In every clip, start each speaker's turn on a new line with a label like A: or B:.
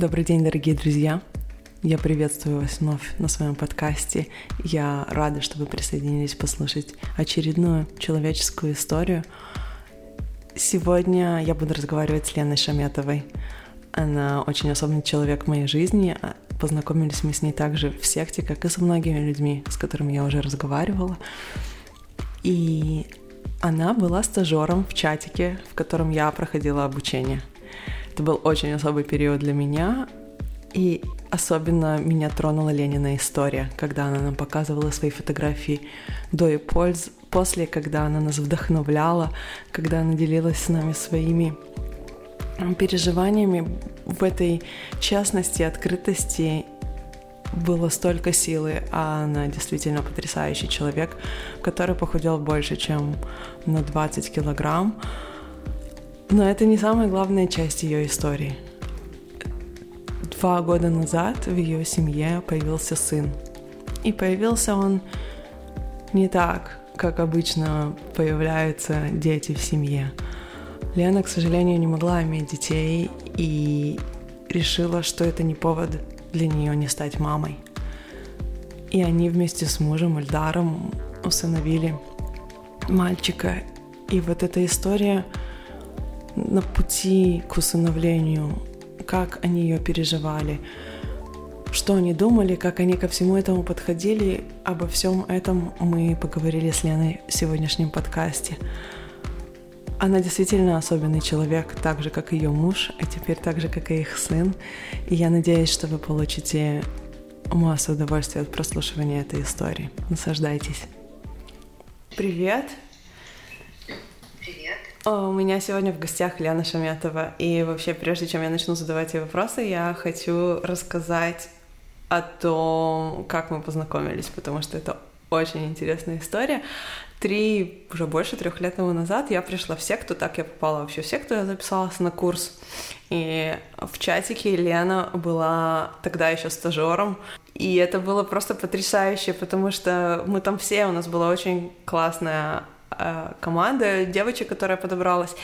A: Добрый день, дорогие друзья! Я приветствую вас вновь на своем подкасте. Я рада, что вы присоединились послушать очередную человеческую историю. Сегодня я буду разговаривать с Леной Шаметовой. Она очень особенный человек в моей жизни. Познакомились мы с ней также в секте, как и со многими людьми, с которыми я уже разговаривала. И она была стажером в чатике, в котором я проходила обучение. Это был очень особый период для меня, и особенно меня тронула Ленина история, когда она нам показывала свои фотографии до и польз, после, когда она нас вдохновляла, когда она делилась с нами своими переживаниями в этой честности, открытости было столько силы, а она действительно потрясающий человек, который похудел больше, чем на 20 килограмм. Но это не самая главная часть ее истории. Два года назад в ее семье появился сын. И появился он не так, как обычно появляются дети в семье. Лена, к сожалению, не могла иметь детей и решила, что это не повод для нее не стать мамой. И они вместе с мужем Эльдаром усыновили мальчика. И вот эта история на пути к усыновлению, как они ее переживали, что они думали, как они ко всему этому подходили, обо всем этом мы поговорили с Леной в сегодняшнем подкасте. Она действительно особенный человек, так же, как ее муж, а теперь так же, как и их сын. И я надеюсь, что вы получите массу удовольствия от прослушивания этой истории. Наслаждайтесь. Привет!
B: Привет!
A: У меня сегодня в гостях Лена Шаметова. И вообще, прежде чем я начну задавать ей вопросы, я хочу рассказать о том, как мы познакомились, потому что это очень интересная история три, уже больше трех лет тому назад я пришла в секту, так я попала вообще в секту, я записалась на курс. И в чатике Лена была тогда еще стажером, и это было просто потрясающе, потому что мы там все, у нас была очень классная э, команда девочек, которая подобралась.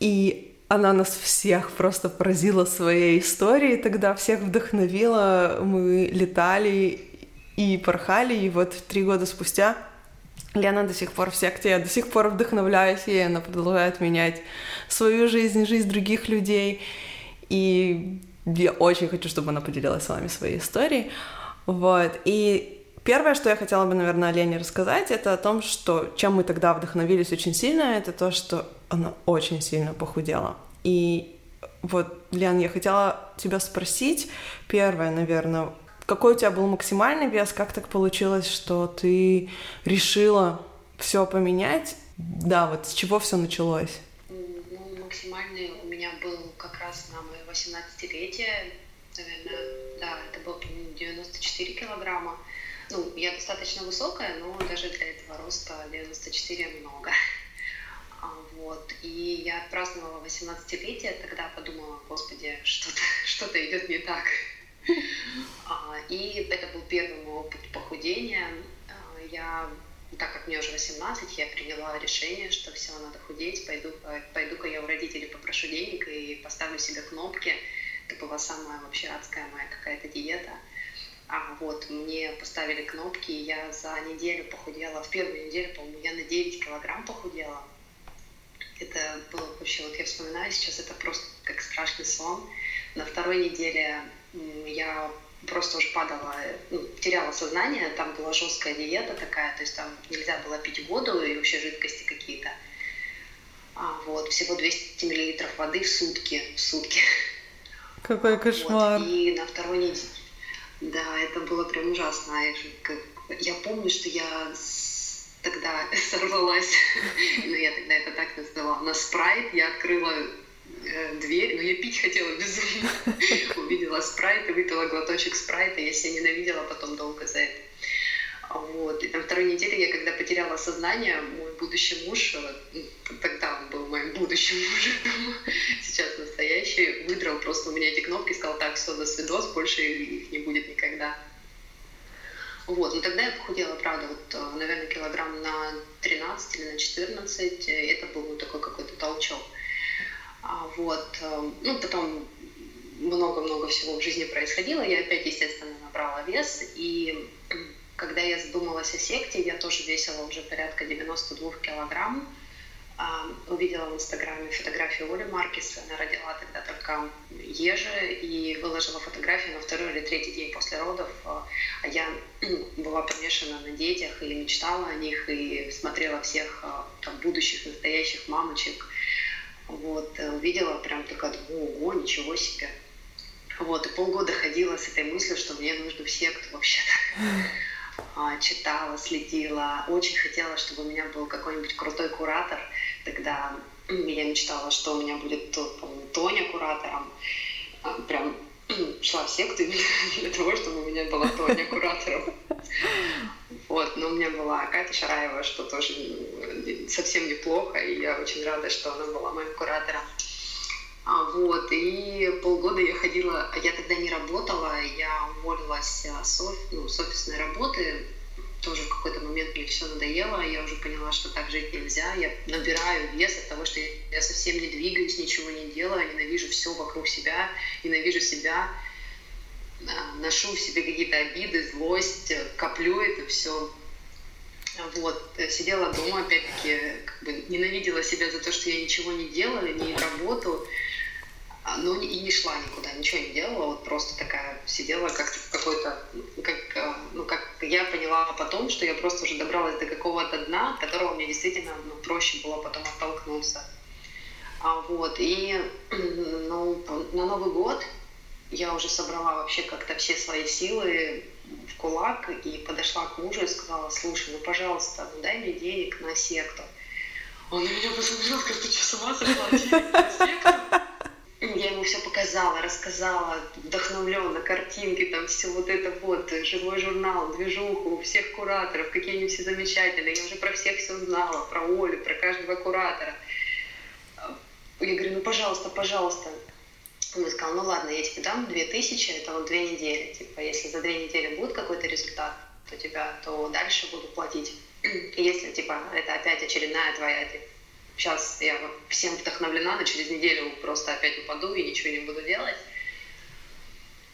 A: И она нас всех просто поразила своей историей, тогда всех вдохновила, мы летали и порхали, и вот три года спустя Лена до сих пор в секте, я до сих пор вдохновляюсь ей, она продолжает менять свою жизнь, жизнь других людей. И я очень хочу, чтобы она поделилась с вами своей историей. Вот. И первое, что я хотела бы, наверное, Лене рассказать, это о том, что чем мы тогда вдохновились очень сильно, это то, что она очень сильно похудела. И вот, Лен, я хотела тебя спросить, первое, наверное, какой у тебя был максимальный вес? Как так получилось, что ты решила все поменять? Да, вот с чего все началось?
B: Ну, максимальный у меня был как раз на мое 18-летие. Наверное, да, это было 94 килограмма. Ну, я достаточно высокая, но даже для этого роста 94 много. А, вот. И я отпраздновала 18-летие, тогда подумала, господи, что-то что идет не так. А, и это был первый мой опыт похудения. А, я, так как мне уже 18, я приняла решение, что все, надо худеть, пойду, пойду-ка я у родителей попрошу денег и поставлю себе кнопки. Это была самая вообще адская моя какая-то диета. А вот мне поставили кнопки, и я за неделю похудела, в первую неделю, по-моему, я на 9 килограмм похудела. Это было вообще, вот я вспоминаю сейчас, это просто как страшный сон. На второй неделе я просто уж падала, ну, теряла сознание, там была жесткая диета такая, то есть там нельзя было пить воду и вообще жидкости какие-то. А, вот, всего 200 миллилитров воды в сутки, в сутки.
A: Какой кошмар.
B: Вот, и на второй неделе, да, это было прям ужасно. Я помню, что я тогда сорвалась, но я тогда это так называла, на спрайт, я открыла Э, дверь, но я пить хотела безумно. Увидела спрайт и выпила глоточек спрайта, я себя ненавидела потом долго за это. Вот. И на второй неделе я, когда потеряла сознание, мой будущий муж, э, тогда он был моим будущим мужем, сейчас настоящий, выдрал просто у меня эти кнопки, сказал, так, все, до свидос, больше их не будет никогда. Вот, но тогда я похудела, правда, вот, э, наверное, килограмм на 13 или на 14, это был ну, такой какой-то толчок. А, вот. Эм, ну, потом много много всего в жизни происходило. Я опять, естественно, набрала вес. И когда я задумалась о секте, я тоже весила уже порядка 92 килограмм. А, увидела в Инстаграме фотографию Оли Маркис. Она родила тогда только Ежи и выложила фотографию на второй или третий день после родов. А, а я ну, была помешана на детях и мечтала о них, и смотрела всех а, там, будущих, настоящих мамочек. Вот, э, увидела прям такая, ого, ничего себе. Вот, и полгода ходила с этой мыслью, что мне нужно в секту вообще-то. Читала, следила, очень хотела, чтобы у меня был какой-нибудь крутой куратор, Тогда я мечтала, что у меня будет, Тоня куратором. А, прям шла в секту для того, чтобы у меня была Тоня куратором. Вот, но у меня была Катя Шараева, что тоже совсем неплохо, и я очень рада, что она была моим куратором. А, вот, и полгода я ходила, я тогда не работала, я уволилась с, ну, с офисной работы, тоже в какой-то момент мне все надоело, я уже поняла, что так жить нельзя. Я набираю вес от того, что я совсем не двигаюсь, ничего не делаю, ненавижу все вокруг себя, ненавижу себя, а, ношу в себе какие-то обиды, злость, коплю это все. Вот, сидела дома, опять-таки, как бы ненавидела себя за то, что я ничего не делаю, не работаю, а, но и не шла никуда, ничего не делала, вот просто такая сидела как какой-то, как, а, ну, как я поняла потом, что я просто уже добралась до какого-то дна, от которого мне действительно ну, проще было потом оттолкнуться. А, вот, и ну, на Новый год я уже собрала вообще как-то все свои силы в кулак и подошла к мужу и сказала, слушай, ну, пожалуйста, ну, дай мне денег на секту. Он на меня посмотрел, как ты что, с сошла? Денег на секту? я ему все показала, рассказала, вдохновленно, картинки, там все вот это вот, живой журнал, движуху, всех кураторов, какие они все замечательные. Я уже про всех все знала, про Олю, про каждого куратора. Я говорю, ну пожалуйста, пожалуйста. Он сказал, ну ладно, я тебе дам две тысячи, это вот две недели. Типа, если за две недели будет какой-то результат у тебя, то дальше буду платить. И если, типа, это опять очередная твоя, типа, сейчас я всем вдохновлена, но через неделю просто опять упаду и ничего не буду делать.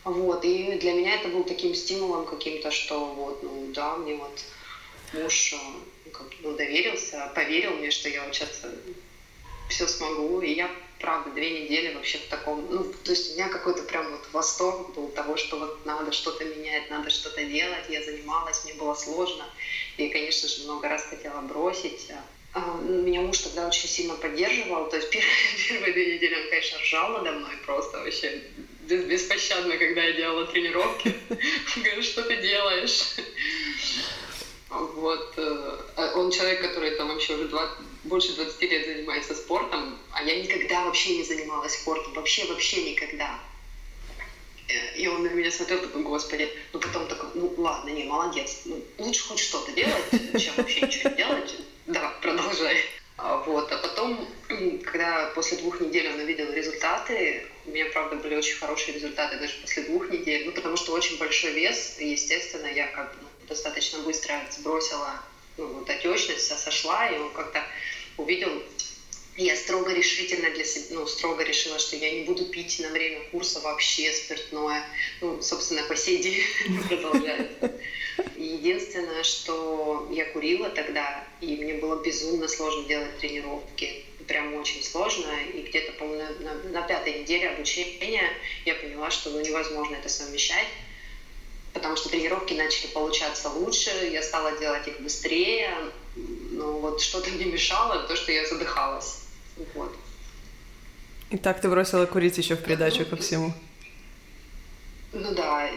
B: Вот, и для меня это был таким стимулом каким-то, что вот, ну да, мне вот муж э, ну, доверился, поверил мне, что я вот сейчас все смогу, и я, правда, две недели вообще в таком, ну, то есть у меня какой-то прям вот восторг был того, что вот надо что-то менять, надо что-то делать, я занималась, мне было сложно, и, конечно же, много раз хотела бросить, а, ну, меня муж тогда очень сильно поддерживал. То есть первые, первые две недели он, конечно, ржал надо мной просто вообще беспощадно, когда я делала тренировки. Говорит, что ты делаешь? Вот. Э, а он человек, который там вообще уже 20, больше 20 лет занимается спортом, а я никогда вообще не занималась спортом. Вообще, вообще никогда. Э, и он на меня смотрел, такой, господи, ну потом такой, ну ладно, не, молодец, ну, лучше хоть что-то делать, чем вообще ничего не делать. Да, продолжай. А, вот. А потом, когда после двух недель он увидел результаты, у меня, правда, были очень хорошие результаты даже после двух недель, ну, потому что очень большой вес, и, естественно, я как бы ну, достаточно быстро сбросила ну, вот отечность, сошла, и он как-то увидел я строго решительно для себя, ну, строго решила, что я не буду пить на время курса вообще спиртное. Ну, собственно, по сей день продолжается. Единственное, что я курила тогда, и мне было безумно сложно делать тренировки. Прям очень сложно. И где-то, по-моему, на, на, на пятой неделе обучения я поняла, что ну, невозможно это совмещать потому что тренировки начали получаться лучше, я стала делать их быстрее, но вот что-то мне мешало, то, что я задыхалась. Вот.
A: И так ты бросила курить еще в придачу ко всему.
B: Ну да,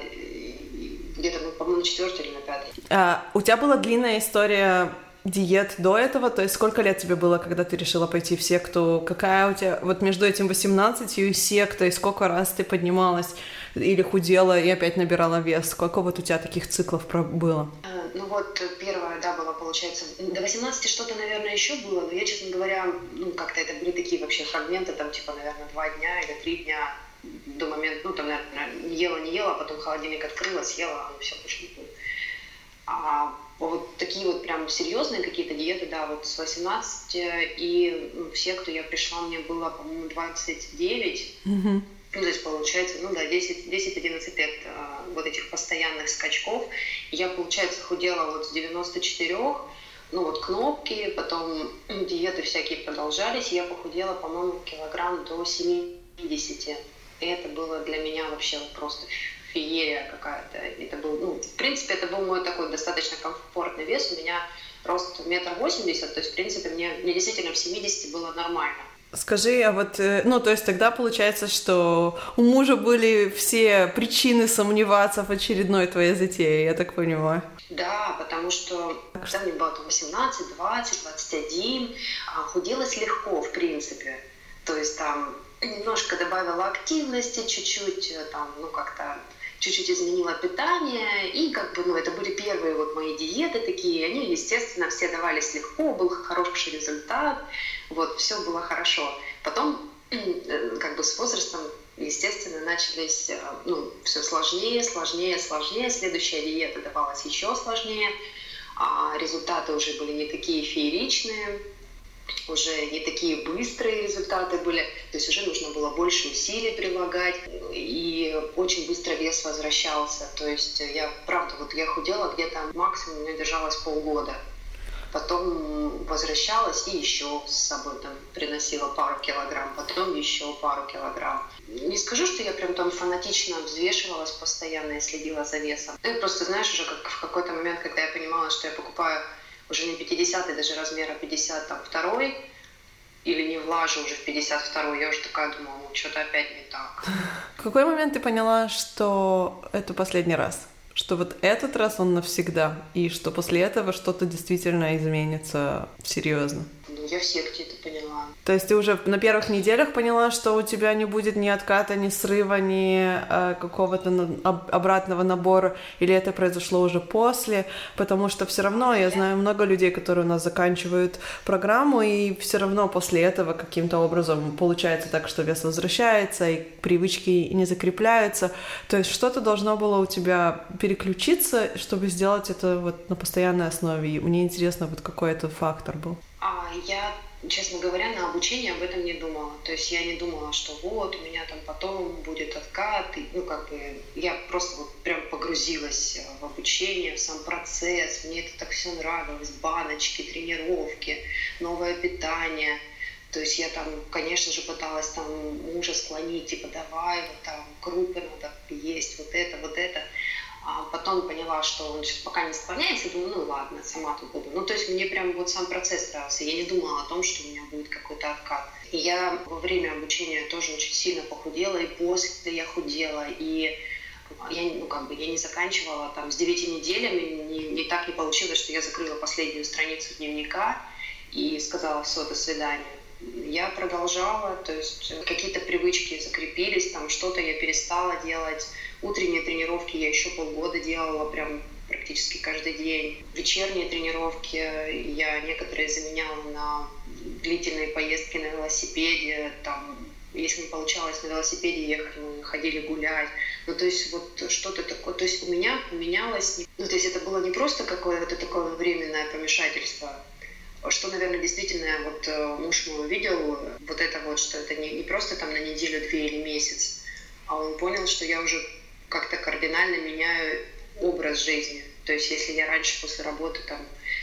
B: где-то, ну, по-моему, на четвертой или на пятой.
A: А, у тебя была длинная история диет до этого? То есть сколько лет тебе было, когда ты решила пойти в секту? Какая у тебя... Вот между этим 18 и сектой сколько раз ты поднималась или худела и опять набирала вес? Сколько вот у тебя таких циклов было?
B: А, ну вот первое, да, было, получается, до 18 что-то, наверное, еще было, но я, честно говоря, ну как-то это были такие вообще фрагменты, там типа, наверное, два дня или три дня до момента, ну там, наверное, не ела, не ела, а потом холодильник открыла, съела, ну все, больше не А вот такие вот прям серьезные какие-то диеты, да, вот с 18 и ну, все, кто я пришла, мне было, по-моему, 29. Mm-hmm. Ну, то есть получается, ну да, 10-11 лет а, вот этих постоянных скачков. Я, получается, худела вот с 94 ну вот кнопки, потом диеты всякие продолжались, я похудела, по-моему, килограмм до 70. И это было для меня вообще просто феерия какая-то. Это был, ну, в принципе, это был мой такой достаточно комфортный вес. У меня рост метр восемьдесят, то есть, в принципе, мне, мне действительно в 70 было нормально.
A: Скажи, а вот, э, ну, то есть тогда получается, что у мужа были все причины сомневаться в очередной твоей затее, я так понимаю.
B: Да, потому что когда мне было там 18, 20, 21, худелось легко, в принципе. То есть там немножко добавила активности, чуть-чуть э, там, ну, как-то чуть-чуть изменила питание, и как бы, ну, это были первые вот мои диеты такие, они, естественно, все давались легко, был хороший результат, вот, все было хорошо. Потом, э, как бы с возрастом, естественно, начались, э, ну, все сложнее, сложнее, сложнее, следующая диета давалась еще сложнее, а результаты уже были не такие фееричные, уже не такие быстрые результаты были, то есть уже нужно было больше усилий прилагать, и очень быстро вес возвращался. То есть я, правда, вот я худела где-то максимум, у меня держалась полгода. Потом возвращалась и еще с собой там приносила пару килограмм, потом еще пару килограмм. Не скажу, что я прям там фанатично взвешивалась постоянно и следила за весом. Ну, просто, знаешь, уже как в какой-то момент, когда я понимала, что я покупаю уже не 50 даже размера 52 или не влажу уже в 52 я уже такая думала, что-то опять не так.
A: В какой момент ты поняла, что это последний раз? Что вот этот раз он навсегда, и что после этого что-то действительно изменится серьезно?
B: Ну, я в секте это поняла.
A: То есть ты уже на первых неделях поняла, что у тебя не будет ни отката, ни срыва, ни э, какого-то на, об, обратного набора, или это произошло уже после, потому что все равно я знаю много людей, которые у нас заканчивают программу, и все равно после этого каким-то образом получается так, что вес возвращается, и привычки не закрепляются. То есть что-то должно было у тебя переключиться, чтобы сделать это вот на постоянной основе. И мне интересно, вот какой это фактор был.
B: А я честно говоря, на обучение об этом не думала. То есть я не думала, что вот, у меня там потом будет откат. И, ну, как бы я просто вот прям погрузилась э, в обучение, в сам процесс. Мне это так все нравилось. Баночки, тренировки, новое питание. То есть я там, конечно же, пыталась там мужа склонить, типа, давай, вот там крупы надо есть, вот это, вот это. А потом поняла, что он сейчас пока не склоняется, думаю, ну ладно, сама тут буду. Ну, то есть мне прям вот сам процесс нравился. Я не думала о том, что у меня будет какой-то откат. И я во время обучения тоже очень сильно похудела, и после я худела, и я, ну, как бы, я не заканчивала там с 9 неделями, не, не так не получилось, что я закрыла последнюю страницу дневника и сказала все, до свидания. Я продолжала, то есть какие-то привычки закрепились, там что-то я перестала делать, Утренние тренировки я еще полгода делала прям практически каждый день. Вечерние тренировки я некоторые заменяла на длительные поездки на велосипеде, там, если не получалось на велосипеде ехать, мы ходили гулять. Ну, то есть вот что-то такое, то есть у меня поменялось, ну, то есть это было не просто какое-то такое временное помешательство, что, наверное, действительно вот э, муж мой увидел, вот это вот, что это не, не просто там на неделю, две или месяц, а он понял, что я уже как-то кардинально меняю образ жизни. То есть если я раньше после работы там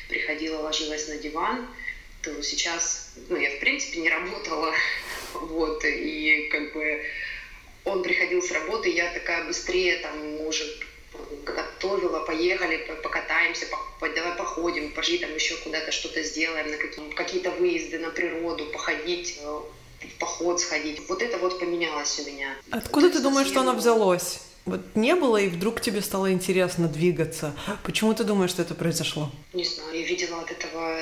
B: приходила, ложилась на диван, то сейчас, ну, я в принципе не работала, вот, и как бы он приходил с работы, я такая быстрее там уже готовила, поехали, покатаемся, по, давай походим, пошли там еще куда-то что-то сделаем, на какие- какие-то выезды на природу, походить, э, в поход сходить. Вот это вот поменялось у меня.
A: Откуда ты думаешь, что оно взялось? Вот не было, и вдруг тебе стало интересно двигаться. Почему ты думаешь, что это произошло?
B: Не знаю, я видела от этого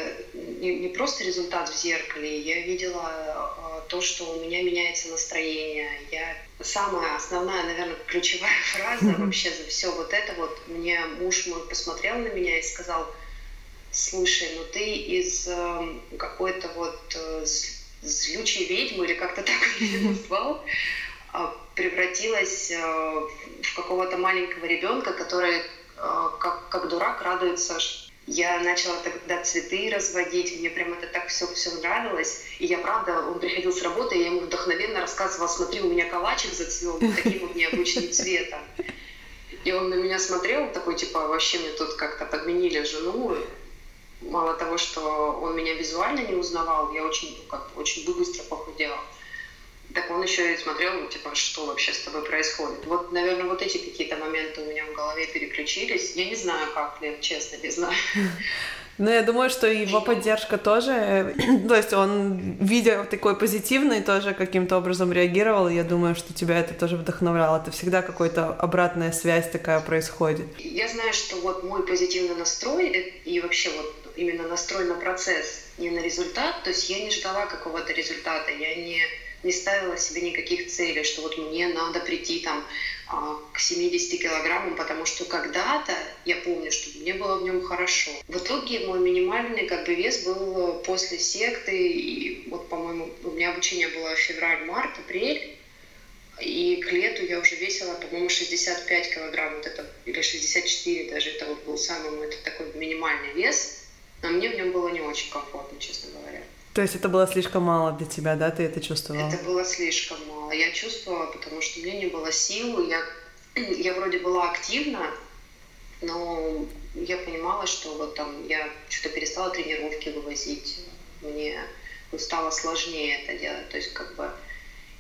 B: не, не просто результат в зеркале, я видела э, то, что у меня меняется настроение. Я самая основная, наверное, ключевая фраза mm-hmm. вообще за все вот это вот. Мне муж мой посмотрел на меня и сказал, слушай, ну ты из э, какой-то вот э, злючей ведьмы или как-то так он меня назвал, превратилась э, в какого-то маленького ребенка, который э, как, как дурак радуется Я начала тогда цветы разводить, мне прям это так все, все нравилось. И я, правда, он приходил с работы, и я ему вдохновенно рассказывала, смотри, у меня калачик зацвел таким вот необычным цветом. И он на меня смотрел, такой, типа, вообще мне тут как-то подменили жену. Мало того, что он меня визуально не узнавал, я очень, ну, как, очень быстро похудела. Так он еще и смотрел, ну, типа, что вообще с тобой происходит. Вот, наверное, вот эти какие-то моменты у меня в голове переключились. Я не знаю, как, Лев, честно, не знаю.
A: Ну, я думаю, что его поддержка тоже, то есть он, видя такой позитивный, тоже каким-то образом реагировал, я думаю, что тебя это тоже вдохновляло. Это всегда какая-то обратная связь такая происходит.
B: Я знаю, что вот мой позитивный настрой и вообще вот именно настрой на процесс, не на результат, то есть я не ждала какого-то результата, я не не ставила себе никаких целей, что вот мне надо прийти там а, к 70 килограммам, потому что когда-то я помню, что мне было в нем хорошо. В итоге мой минимальный как бы вес был после секты, и вот, по-моему, у меня обучение было февраль, март, апрель, и к лету я уже весила, по-моему, 65 килограмм, вот это, или 64 даже, это вот был самый мой такой минимальный вес, но мне в нем было не очень комфортно, честно говоря.
A: То есть это было слишком мало для тебя, да? Ты это чувствовала?
B: Это было слишком мало. Я чувствовала, потому что у меня не было сил. Я, я вроде была активна, но я понимала, что вот там я что-то перестала тренировки вывозить. Мне стало сложнее это делать. То есть как бы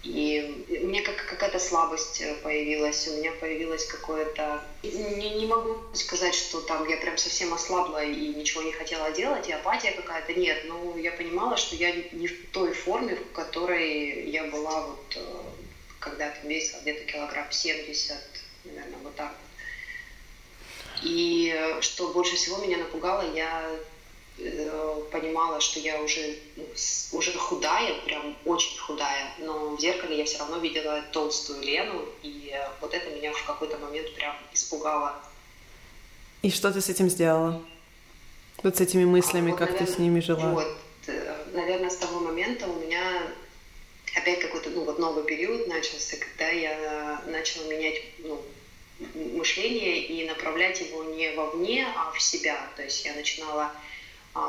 B: и у меня как, какая-то слабость э, появилась, у меня появилось какое-то... Не, не могу сказать, что там я прям совсем ослабла и ничего не хотела делать, и апатия какая-то. Нет, но я понимала, что я не в той форме, в которой я была вот э, когда то весила где-то килограмм 70, наверное, вот так. И э, что больше всего меня напугало, я понимала, что я уже, ну, уже худая, прям очень худая, но в зеркале я все равно видела толстую Лену, и вот это меня в какой-то момент прям испугало.
A: И что ты с этим сделала? Вот с этими мыслями, а, вот, как наверное, ты с ними жила?
B: Вот, э, наверное, с того момента у меня опять какой-то ну, вот новый период начался, когда я начала менять ну, мышление и направлять его не вовне, а в себя. То есть я начинала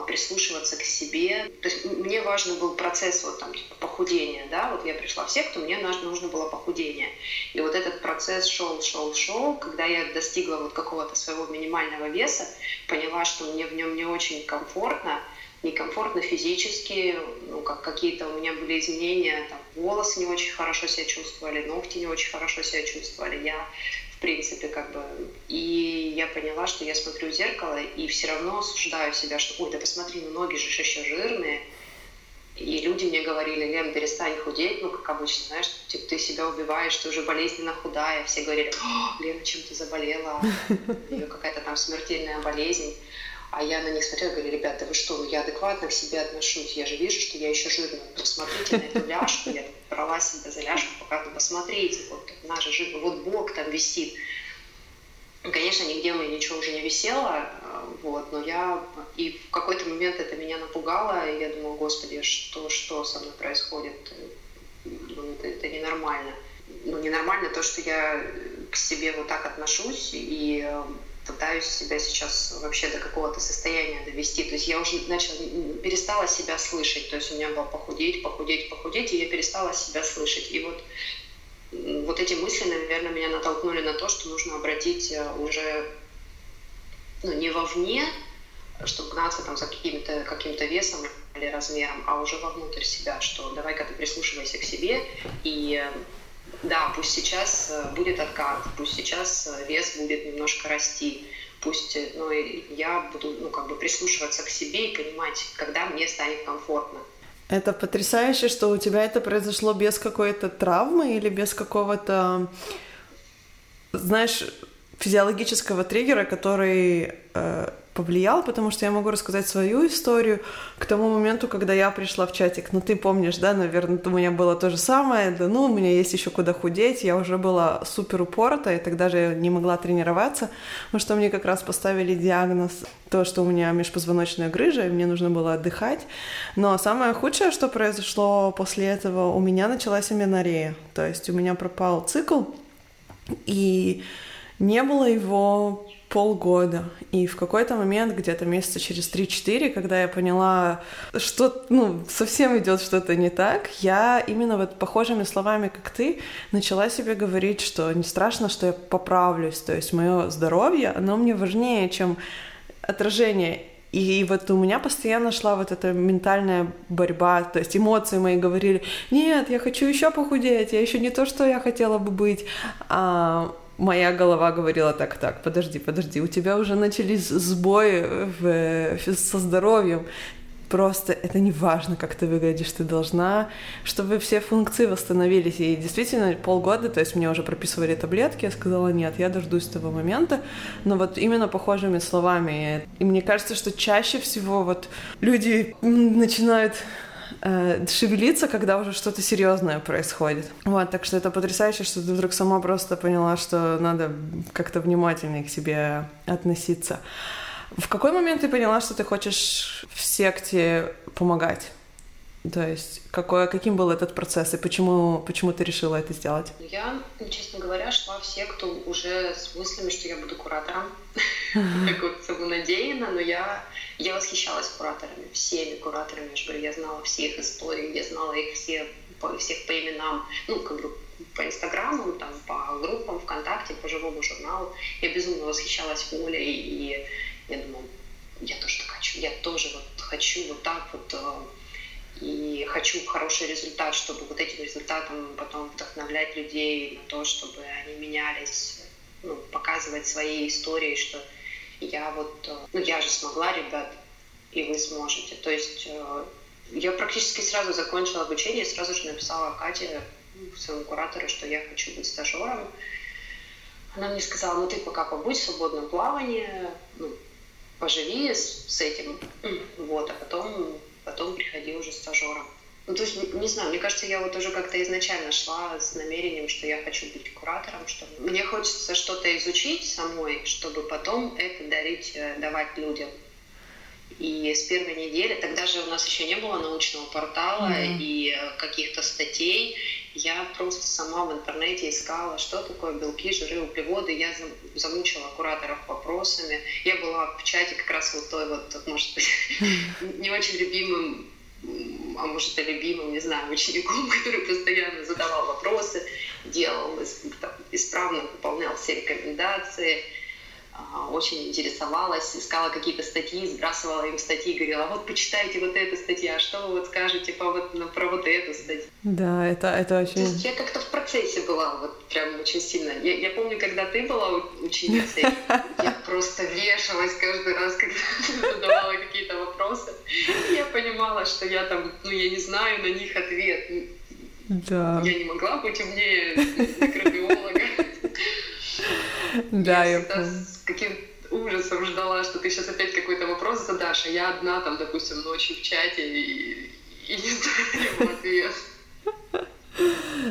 B: прислушиваться к себе. То есть мне важен был процесс вот там типа похудения, да, вот я пришла в секту, мне нужно было похудение. И вот этот процесс шел, шел, шел, когда я достигла вот какого-то своего минимального веса, поняла, что мне в нем не очень комфортно, некомфортно физически, ну, как какие-то у меня были изменения, там, волосы не очень хорошо себя чувствовали, ногти не очень хорошо себя чувствовали. Я принципе, как бы. И я поняла, что я смотрю в зеркало и все равно осуждаю себя, что, ой, да посмотри, ну ноги же еще жирные. И люди мне говорили, Лен, перестань худеть, ну, как обычно, знаешь, типа, ты себя убиваешь, ты уже болезненно худая. Все говорили, Лена, чем ты заболела? У нее какая-то там смертельная болезнь. А я на них смотрела, говорю, ребята, вы что, ну я адекватно к себе отношусь, я же вижу, что я еще жирная. Посмотрите на эту ляжку, я брала себя за ляжку, показываю, посмотрите, вот наша жирная, вот бок там висит. Конечно, нигде меня ничего уже не висело, вот, но я и в какой-то момент это меня напугало, и я думала, господи, что, что со мной происходит? Ну, это, это ненормально. Ну, ненормально то, что я к себе вот так отношусь, и пытаюсь себя сейчас вообще до какого-то состояния довести. То есть я уже начала, перестала себя слышать. То есть у меня было похудеть, похудеть, похудеть, и я перестала себя слышать. И вот, вот эти мысли, наверное, меня натолкнули на то, что нужно обратить э, уже ну, не вовне, чтобы гнаться там за каким-то каким весом или размером, а уже вовнутрь себя, что давай-ка ты прислушивайся к себе и э, да, пусть сейчас э, будет откат, пусть сейчас э, вес будет немножко расти, пусть э, ну, я буду ну, как бы прислушиваться к себе и понимать, когда мне станет комфортно.
A: Это потрясающе, что у тебя это произошло без какой-то травмы или без какого-то, знаешь, физиологического триггера, который э, повлиял, потому что я могу рассказать свою историю к тому моменту, когда я пришла в чатик. Ну, ты помнишь, да, наверное, у меня было то же самое. Да, ну, у меня есть еще куда худеть. Я уже была супер упорта, и тогда же не могла тренироваться, потому что мне как раз поставили диагноз то, что у меня межпозвоночная грыжа, и мне нужно было отдыхать. Но самое худшее, что произошло после этого, у меня началась аменорея. То есть у меня пропал цикл, и не было его полгода. И в какой-то момент, где-то месяца через 3-4, когда я поняла, что ну, совсем идет что-то не так, я именно вот похожими словами, как ты, начала себе говорить, что не страшно, что я поправлюсь. То есть мое здоровье, оно мне важнее, чем отражение и вот у меня постоянно шла вот эта ментальная борьба, то есть эмоции мои говорили, нет, я хочу еще похудеть, я еще не то, что я хотела бы быть. А моя голова говорила так, так, подожди, подожди, у тебя уже начались сбои в, со здоровьем, просто это не важно, как ты выглядишь, ты должна, чтобы все функции восстановились. И действительно, полгода, то есть мне уже прописывали таблетки, я сказала, нет, я дождусь того момента, но вот именно похожими словами. И мне кажется, что чаще всего вот люди начинают э, шевелиться, когда уже что-то серьезное происходит. Вот, так что это потрясающе, что ты вдруг сама просто поняла, что надо как-то внимательнее к себе относиться. В какой момент ты поняла, что ты хочешь в секте помогать? То есть какой, каким был этот процесс и почему, почему ты решила это сделать?
B: Я, честно говоря, шла в секту уже с мыслями, что я буду куратором. Так вот самонадеянно, но я, я восхищалась кураторами, всеми кураторами. Я же говорю, я знала все их истории, я знала их все, по, всех по именам, ну, как бы по Инстаграму, там, по группам ВКонтакте, по живому журналу. Я безумно восхищалась Олей и я думала, я тоже так хочу, я тоже вот хочу вот так вот э, и хочу хороший результат, чтобы вот этим результатом потом вдохновлять людей на то, чтобы они менялись, ну, показывать свои истории, что я вот, э, ну я же смогла, ребят, и вы сможете. То есть э, я практически сразу закончила обучение, сразу же написала Кате, своему куратору, что я хочу быть стажером. Она мне сказала, ну ты пока побудь в свободном плавании, ну, поживи с, с этим, вот, а потом, потом приходи уже стажером. Ну, то есть, не, знаю, мне кажется, я вот уже как-то изначально шла с намерением, что я хочу быть куратором, что мне хочется что-то изучить самой, чтобы потом это дарить, э, давать людям. И с первой недели, тогда же у нас еще не было научного портала mm-hmm. и э, каких-то статей, я просто сама в интернете искала, что такое белки, жиры, углеводы. Я замучила кураторов вопросами. Я была в чате как раз вот той вот, может быть, не очень любимым а может и любимым, не знаю, учеником, который постоянно задавал вопросы, делал, исправно выполнял все рекомендации, очень интересовалась, искала какие-то статьи, сбрасывала им статьи, говорила, вот почитайте вот эту статью, а что вы вот скажете по вот, ну, про вот эту статью.
A: Да, это, это очень... То
B: есть я как-то в процессе была вот прям очень сильно. Я, я помню, когда ты была ученицей, я просто вешалась каждый раз, когда задавала какие-то вопросы. Я понимала, что я там, ну я не знаю на них ответ.
A: Да.
B: Я не могла быть умнее микробиолога.
A: Да,
B: я, я с каким ужасом ждала, что ты сейчас опять какой-то вопрос задашь, а я одна там, допустим, ночью в чате и, и не знаю его ответ.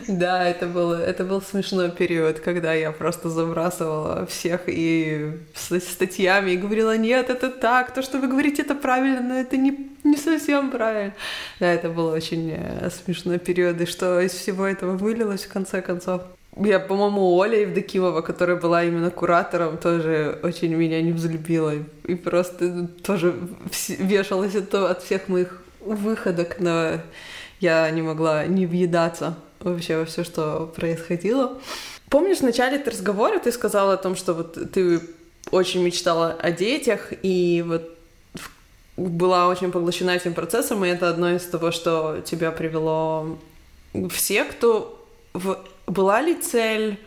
A: Да, это был, это был смешной период, когда я просто забрасывала всех и с статьями и говорила, нет, это так, то, что вы говорите, это правильно, но это не, не совсем правильно. Да, это был очень э, смешной период, и что из всего этого вылилось в конце концов. Я, по-моему, Оля Евдокимова, которая была именно куратором, тоже очень меня не взлюбила. И просто тоже вешалась от всех моих выходок, но я не могла не въедаться вообще во все, что происходило. Помнишь, в начале разговора ты сказала о том, что вот ты очень мечтала о детях, и вот была очень поглощена этим процессом, и это одно из того, что тебя привело в секту. В была ли цель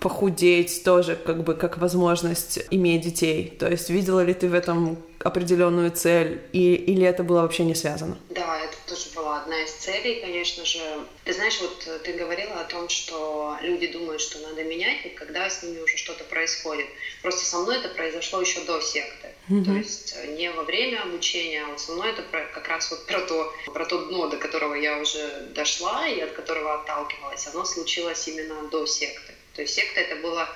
A: похудеть тоже как бы как возможность иметь детей? То есть видела ли ты в этом определенную цель и, или это было вообще не связано?
B: Да, это тоже была одна из целей, конечно же. Ты знаешь, вот ты говорила о том, что люди думают, что надо менять, и когда с ними уже что-то происходит. Просто со мной это произошло еще до секты. Mm-hmm. То есть э, не во время обучения, а вот со мной это про, как раз вот про то, про то дно, до которого я уже дошла и от которого отталкивалась. Оно случилось именно до секты. То есть секта это было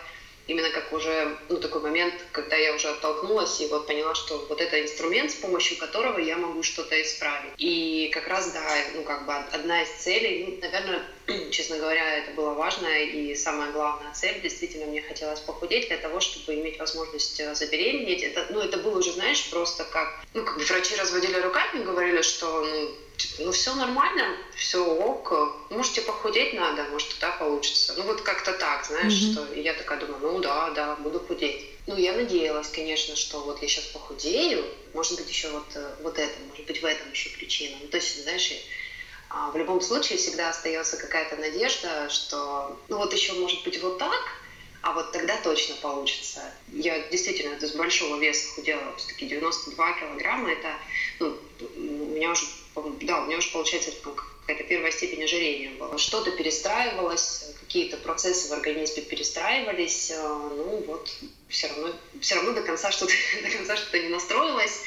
B: именно как уже ну, такой момент, когда я уже оттолкнулась и вот поняла, что вот это инструмент, с помощью которого я могу что-то исправить. И как раз, да, ну как бы одна из целей, ну, наверное, честно говоря, это было важно, и самая главная цель, действительно, мне хотелось похудеть для того, чтобы иметь возможность э, забеременеть. Это, ну, это было уже, знаешь, просто как, ну, как бы врачи разводили руками, говорили, что, ну, типа, ну, все нормально, все ок, можете похудеть надо, может, тогда получится. Ну, вот как-то так, знаешь, mm-hmm. что и я такая думаю, ну, да, да, буду худеть. Ну, я надеялась, конечно, что вот я сейчас похудею, может быть, еще вот, э, вот это, может быть, в этом еще причина. Ну, то есть, знаешь, в любом случае всегда остается какая-то надежда, что ну вот еще может быть вот так, а вот тогда точно получится. Я действительно это с большого веса худела, все-таки 92 килограмма, это ну, у меня уже, да, у меня уже получается какая-то первая степень ожирения была. Что-то перестраивалось, какие-то процессы в организме перестраивались, э, ну вот все равно, все равно до конца что-то, до конца что-то не настроилось,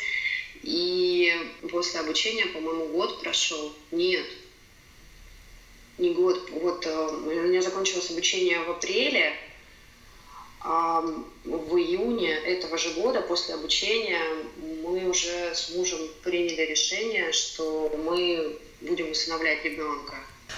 B: и после обучения, по-моему, год прошел. Нет, не год. Вот э, у меня закончилось обучение в апреле, а в июне этого же года после обучения мы уже с мужем приняли решение, что мы будем усыновлять ребенка.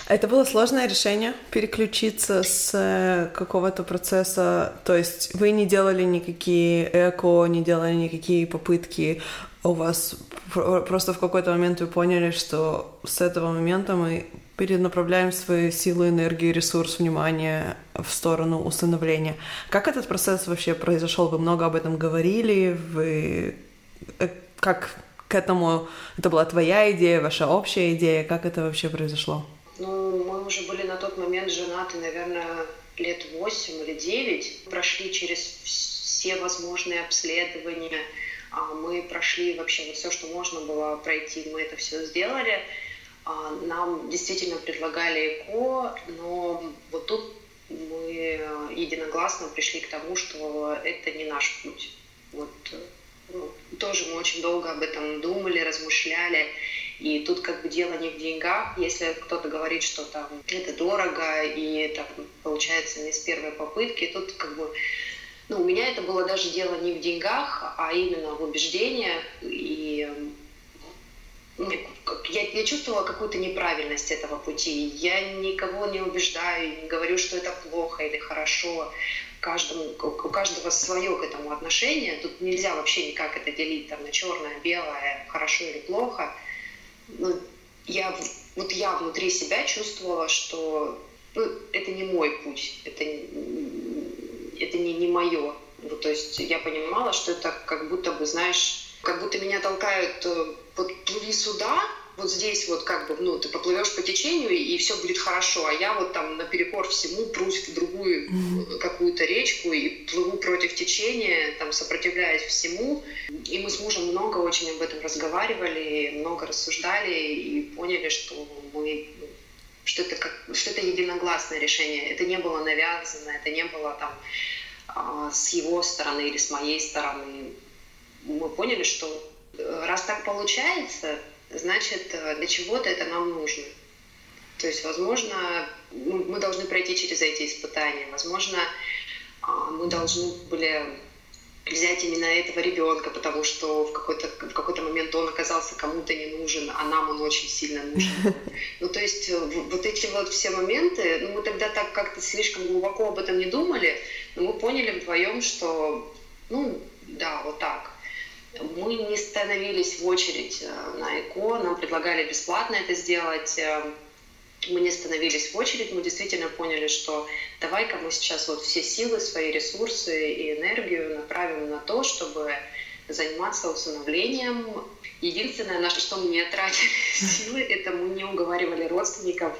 A: Это было сложное решение переключиться с э, какого-то процесса, то есть вы не делали никакие эко, не делали никакие попытки у вас просто в какой-то момент вы поняли, что с этого момента мы перенаправляем свои силы, энергию, ресурс, внимание в сторону усыновления. Как этот процесс вообще произошел? Вы много об этом говорили? Вы э, как к этому? Это была твоя идея, ваша общая идея? Как это вообще произошло?
B: Ну, мы уже были на тот момент женаты, наверное, лет 8 или 9. Прошли через все возможные обследования, мы прошли вообще вот все, что можно было пройти, мы это все сделали. А, нам действительно предлагали ЭКО, но вот тут мы единогласно пришли к тому, что это не наш путь. Вот, ну, тоже мы очень долго об этом думали, размышляли. И тут как бы дело не в деньгах. Если кто-то говорит, что там это дорого и там получается не с первой попытки, тут как бы ну, у меня это было даже дело не в деньгах, а именно в убеждениях. И я, я чувствовала какую-то неправильность этого пути. Я никого не убеждаю, не говорю, что это плохо или хорошо. Каждому, у каждого свое к этому отношение. Тут нельзя вообще никак это делить там, на черное, белое, хорошо или плохо. Но я, вот я внутри себя чувствовала, что ну, это не мой путь, это это не, не мое. Вот, то есть я понимала, что это как будто бы, знаешь, как будто меня толкают, э, вот плыви сюда, вот здесь вот как бы, ну, ты поплывешь по течению, и, и все будет хорошо, а я вот там наперекор всему прусь в другую mm-hmm. какую-то речку и плыву против течения, там, сопротивляясь всему. И мы с мужем много очень об этом разговаривали, много рассуждали и поняли, что мы что это, как, что это единогласное решение. Это не было навязано, это не было там а, с его стороны или с моей стороны. Мы поняли, что э, раз так получается, значит, э, для чего-то это нам нужно. То есть, возможно, мы должны пройти через эти испытания. Возможно, а, мы должны были взять именно этого ребенка, потому что в какой-то в какой-то момент он оказался кому-то не нужен, а нам он очень сильно нужен. Ну, то есть э, вот эти вот все моменты, ну, мы тогда так как-то слишком глубоко об этом не думали, но мы поняли вдвоем, что, ну, да, вот так. Мы не становились в очередь э, на ЭКО, нам предлагали бесплатно это сделать, э, мы не становились в очередь, мы действительно поняли, что давай-ка мы сейчас вот все силы, свои ресурсы и энергию направим на то, чтобы заниматься усыновлением. Единственное, на что мы не тратили силы, это мы не уговаривали родственников.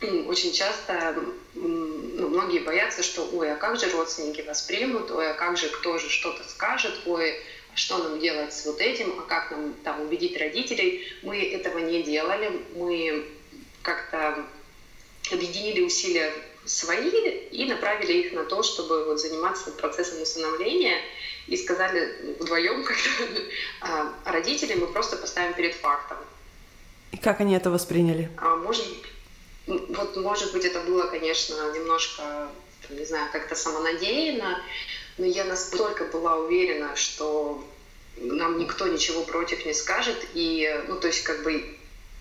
B: Очень часто ну, многие боятся, что ой, а как же родственники воспримут, ой, а как же кто же что-то скажет, ой, что нам делать с вот этим, а как нам там убедить родителей. Мы этого не делали, мы как-то объединили усилия свои и направили их на то, чтобы вот заниматься процессом усыновления и сказали вдвоем, когда а, родители мы просто поставим перед фактом.
A: И как они это восприняли?
B: А, может, вот, может быть, это было, конечно, немножко, не знаю, как-то самонадеянно, но я настолько была уверена, что нам никто ничего против не скажет, и, ну, то есть, как бы,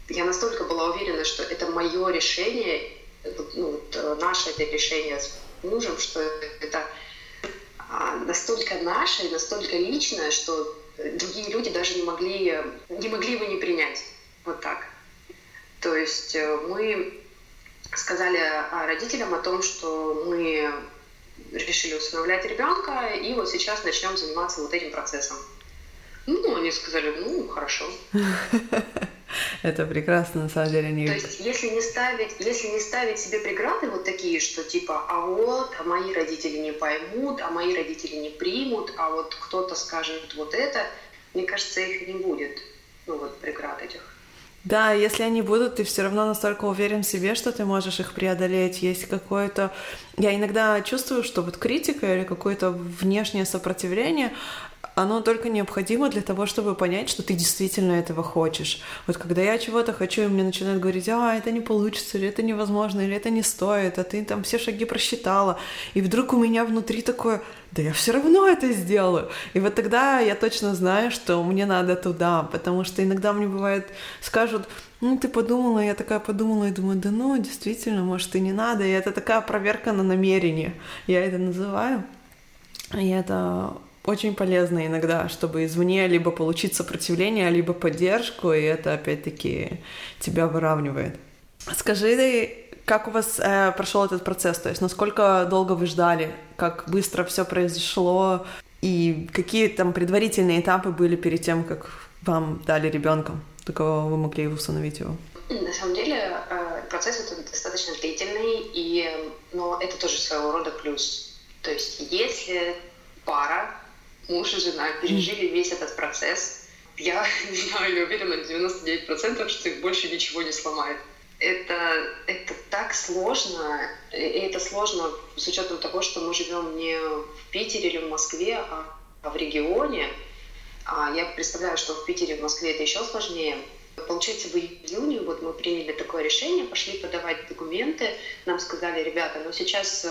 B: я настолько была уверена, что это мое решение, ну, вот, э, наше это решение с мужем, что это а, настолько наше и настолько личное, что другие люди даже не могли, не могли его не принять. Вот так. То есть э, мы сказали родителям о том, что мы решили усыновлять ребенка, и вот сейчас начнем заниматься вот этим процессом. Ну, они сказали, ну, хорошо.
A: Это прекрасно, на самом деле. Они...
B: То есть, если не, ставить, если не ставить себе преграды вот такие, что типа, а вот, а мои родители не поймут, а мои родители не примут, а вот кто-то скажет вот это, мне кажется, их не будет, ну вот преград этих.
A: Да, если они будут, ты все равно настолько уверен в себе, что ты можешь их преодолеть. Есть какое-то... Я иногда чувствую, что вот критика или какое-то внешнее сопротивление, оно только необходимо для того, чтобы понять, что ты действительно этого хочешь. Вот когда я чего-то хочу, и мне начинают говорить, а, это не получится, или это невозможно, или это не стоит, а ты там все шаги просчитала. И вдруг у меня внутри такое, да я все равно это сделаю. И вот тогда я точно знаю, что мне надо туда, потому что иногда мне бывает, скажут, ну, ты подумала, я такая подумала и думаю, да ну, действительно, может, и не надо. И это такая проверка на намерение, я это называю. И это очень полезно иногда, чтобы извне либо получить сопротивление, либо поддержку, и это опять-таки тебя выравнивает. Скажи, как у вас э, прошел этот процесс? То есть насколько долго вы ждали? Как быстро все произошло? И какие там предварительные этапы были перед тем, как вам дали ребенка? Такого вы могли усыновить его?
B: На самом деле э, процесс это достаточно длительный, и, но это тоже своего рода плюс. То есть если пара муж и жена пережили весь этот процесс. Я не знаю, я уверена на 99%, что их больше ничего не сломает. Это, это так сложно, и это сложно с учетом того, что мы живем не в Питере или в Москве, а, а в регионе. А я представляю, что в Питере в Москве это еще сложнее. Получается, в июне вот мы приняли такое решение, пошли подавать документы. Нам сказали, ребята, ну сейчас э,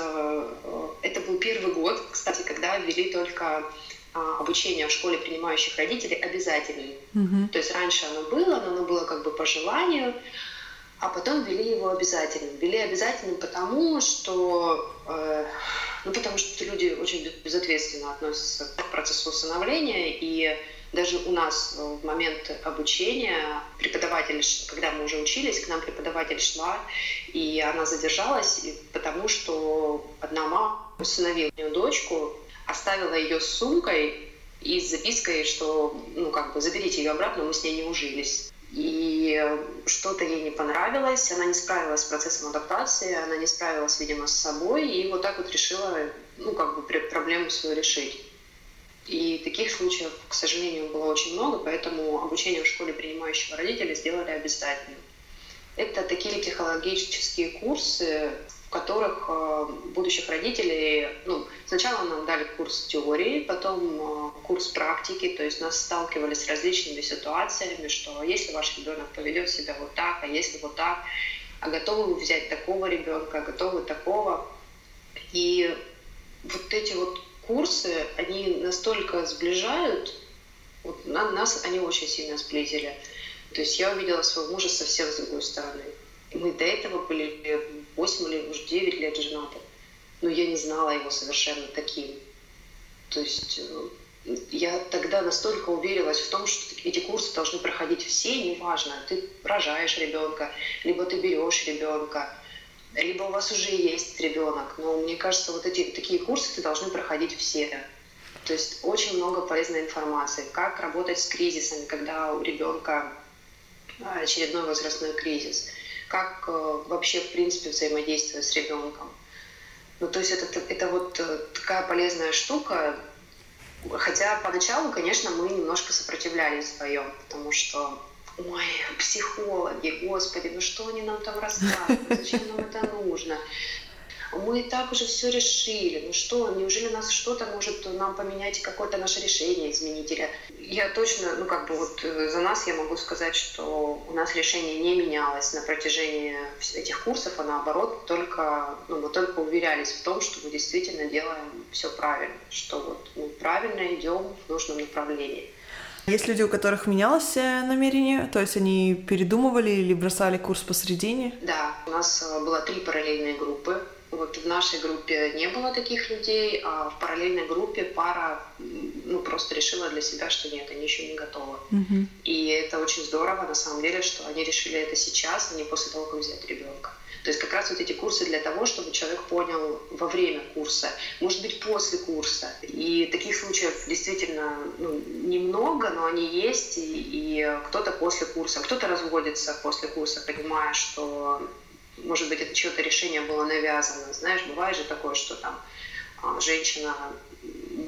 B: э это был первый год, кстати, когда ввели только обучение в школе принимающих родителей обязательным. Mm-hmm. То есть раньше оно было, но оно было как бы по желанию, а потом ввели его обязательным. Ввели обязательным потому, что, э, ну, потому что люди очень безответственно относятся к процессу усыновления, и даже у нас в момент обучения преподаватель, когда мы уже учились, к нам преподаватель шла, и она задержалась, потому что одна мама усыновила дочку, оставила ее с сумкой и с запиской, что, ну, как бы, заберите ее обратно, мы с ней не ужились. И что-то ей не понравилось, она не справилась с процессом адаптации, она не справилась, видимо, с собой, и вот так вот решила, ну, как бы, проблему свою решить. И таких случаев, к сожалению, было очень много, поэтому обучение в школе принимающего родителя сделали обязательным. Это такие психологические курсы, в которых э, будущих родителей, ну, сначала нам дали курс теории, потом э, курс практики, то есть нас сталкивали с различными ситуациями, что если ваш ребенок поведет себя вот так, а если вот так, а готовы вы взять такого ребенка, а готовы такого. И вот эти вот курсы, они настолько сближают, вот нас они очень сильно сблизили. То есть я увидела своего мужа совсем с другой стороны. Мы до этого были 8 или уже 9 лет женаты. Но я не знала его совершенно таким. То есть э, я тогда настолько уверилась в том, что эти курсы должны проходить все, неважно, ты рожаешь ребенка, либо ты берешь ребенка, либо у вас уже есть ребенок. Но мне кажется, вот эти такие курсы ты должны проходить все. То есть очень много полезной информации, как работать с кризисами, когда у ребенка а, очередной возрастной кризис как э, вообще, в принципе, взаимодействовать с ребенком. Ну, то есть это, это вот э, такая полезная штука, хотя поначалу, конечно, мы немножко сопротивлялись вдвоем, потому что ой, психологи, господи, ну что они нам там рассказывают, зачем нам это нужно? Мы и так уже все решили. Ну что, неужели нас что-то может нам поменять, какое-то наше решение изменить? Или я точно, ну как бы вот э, за нас я могу сказать, что у нас решение не менялось на протяжении этих курсов, а наоборот только, ну, мы только уверялись в том, что мы действительно делаем все правильно, что вот мы правильно идем в нужном направлении.
A: Есть люди, у которых менялось намерение, то есть они передумывали или бросали курс посередине?
B: Да, у нас э, было три параллельные группы. Вот в нашей группе не было таких людей, а в параллельной группе пара ну, просто решила для себя, что нет, они еще не готовы.
A: Угу.
B: И это очень здорово, на самом деле, что они решили это сейчас, а не после того, как взять ребенка. То есть как раз вот эти курсы для того, чтобы человек понял во время курса, может быть, после курса. И таких случаев действительно ну, немного, но они есть, и, и кто-то после курса, кто-то разводится после курса, понимая, что может быть, это чье-то решение было навязано. Знаешь, бывает же такое, что там а, женщина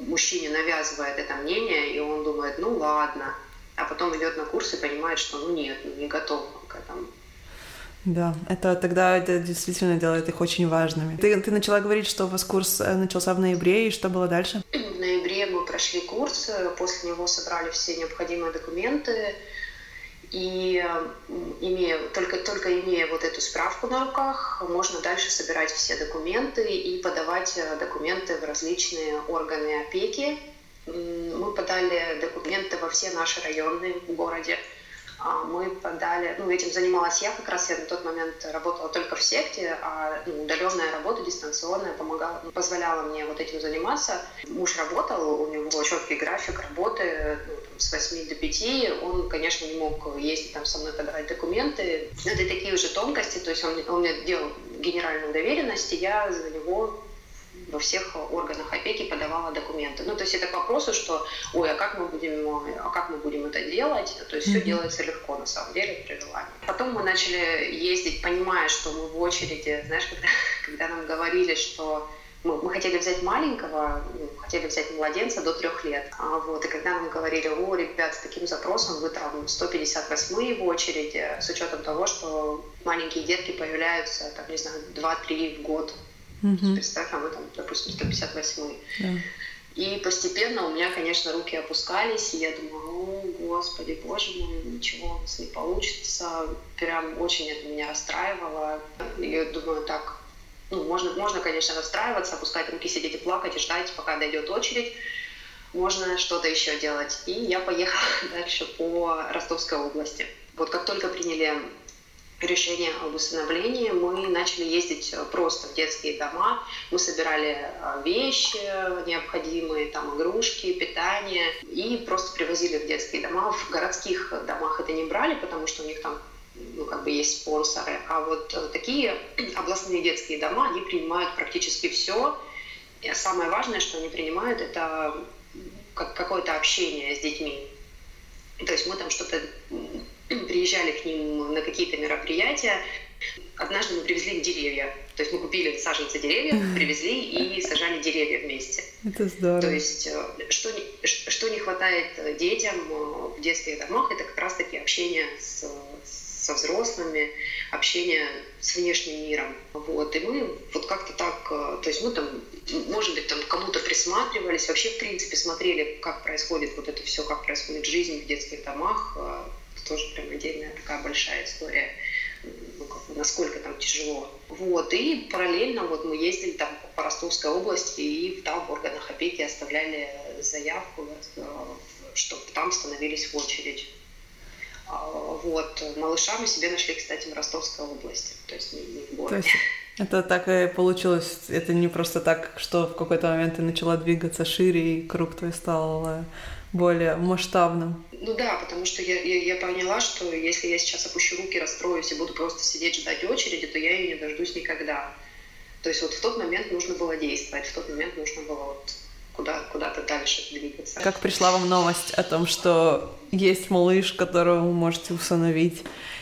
B: мужчине навязывает это мнение, и он думает, ну ладно, а потом идет на курс и понимает, что ну нет, ну не готов к этому.
A: Да, это тогда это действительно делает их очень важными. Ты, ты начала говорить, что у вас курс э, начался в ноябре, и что было дальше?
B: В ноябре мы прошли курс, э, после него собрали все необходимые документы, и имея, только, только имея вот эту справку на руках, можно дальше собирать все документы и подавать э, документы в различные органы опеки. Мы подали документы во все наши районы в городе. А, мы подали, ну, этим занималась я как раз, я на тот момент работала только в секте, а ну, удаленная работа, дистанционная, помогала, ну, позволяла мне вот этим заниматься. Муж работал, у него был четкий график работы, ну, там, с 8 до 5, он, конечно, не мог ездить там со мной подавать документы. Но это такие уже тонкости, то есть он, он мне делал генеральную доверенность, и я за него во всех органах опеки подавала документы. Ну, то есть это к вопросу, что, ой, а как мы будем, а как мы будем это делать? То есть mm-hmm. все делается легко, на самом деле, при желании. Потом мы начали ездить, понимая, что мы в очереди, знаешь, когда, когда нам говорили, что мы, мы хотели взять маленького, ну, хотели взять младенца до трех лет. А вот, и когда нам говорили, о, ребят, с таким запросом вы там 158 в очереди, с учетом того, что маленькие детки появляются, там, не знаю, 2-3 в год,
A: Угу.
B: Представь, а мы там, допустим, 158
A: да.
B: И постепенно у меня, конечно, руки опускались, и я думала, о, господи, боже мой, ничего у нас не получится. Прям очень это меня расстраивало. И я думаю, так, ну, можно, можно, конечно, расстраиваться, опускать руки, сидеть и плакать, и ждать, пока дойдет очередь. Можно что-то еще делать. И я поехала дальше по Ростовской области. Вот как только приняли решение об усыновлении, мы начали ездить э, просто в детские дома. Мы собирали э, вещи необходимые, там игрушки, питание, и просто привозили в детские дома. В городских домах это не брали, потому что у них там ну, как бы есть спонсоры. А вот э, такие областные детские дома, они принимают практически все. И самое важное, что они принимают, это какое-то общение с детьми. То есть мы там что-то приезжали к ним на какие-то мероприятия. Однажды мы привезли деревья. То есть мы купили саженцы деревьев, привезли и сажали деревья вместе.
A: Это здорово.
B: То есть э, что, что не хватает детям э, в детских домах, это как раз-таки общение с, со взрослыми, общение с внешним миром. Вот. И мы вот как-то так, э, то есть мы там, может быть, там кому-то присматривались, вообще, в принципе, смотрели, как происходит вот это все, как происходит жизнь в детских домах, тоже прям отдельная такая большая история, насколько там тяжело. Вот, и параллельно вот мы ездили там по Ростовской области и там в органах опеки оставляли заявку, э, чтобы там становились в очередь. А, вот, малыша мы себе нашли, кстати, в Ростовской области, то есть не, не в городе.
A: Это так и получилось. Это не просто так, что в какой-то момент ты начала двигаться шире, и круг твой стал э, более масштабным.
B: Ну да, потому что я, я, я поняла, что если я сейчас опущу руки, расстроюсь и буду просто сидеть ждать очереди, то я ее не дождусь никогда. То есть вот в тот момент нужно было действовать, в тот момент нужно было вот куда, куда-то дальше двигаться.
A: Как пришла вам новость о том, что есть малыш, которого вы можете усыновить?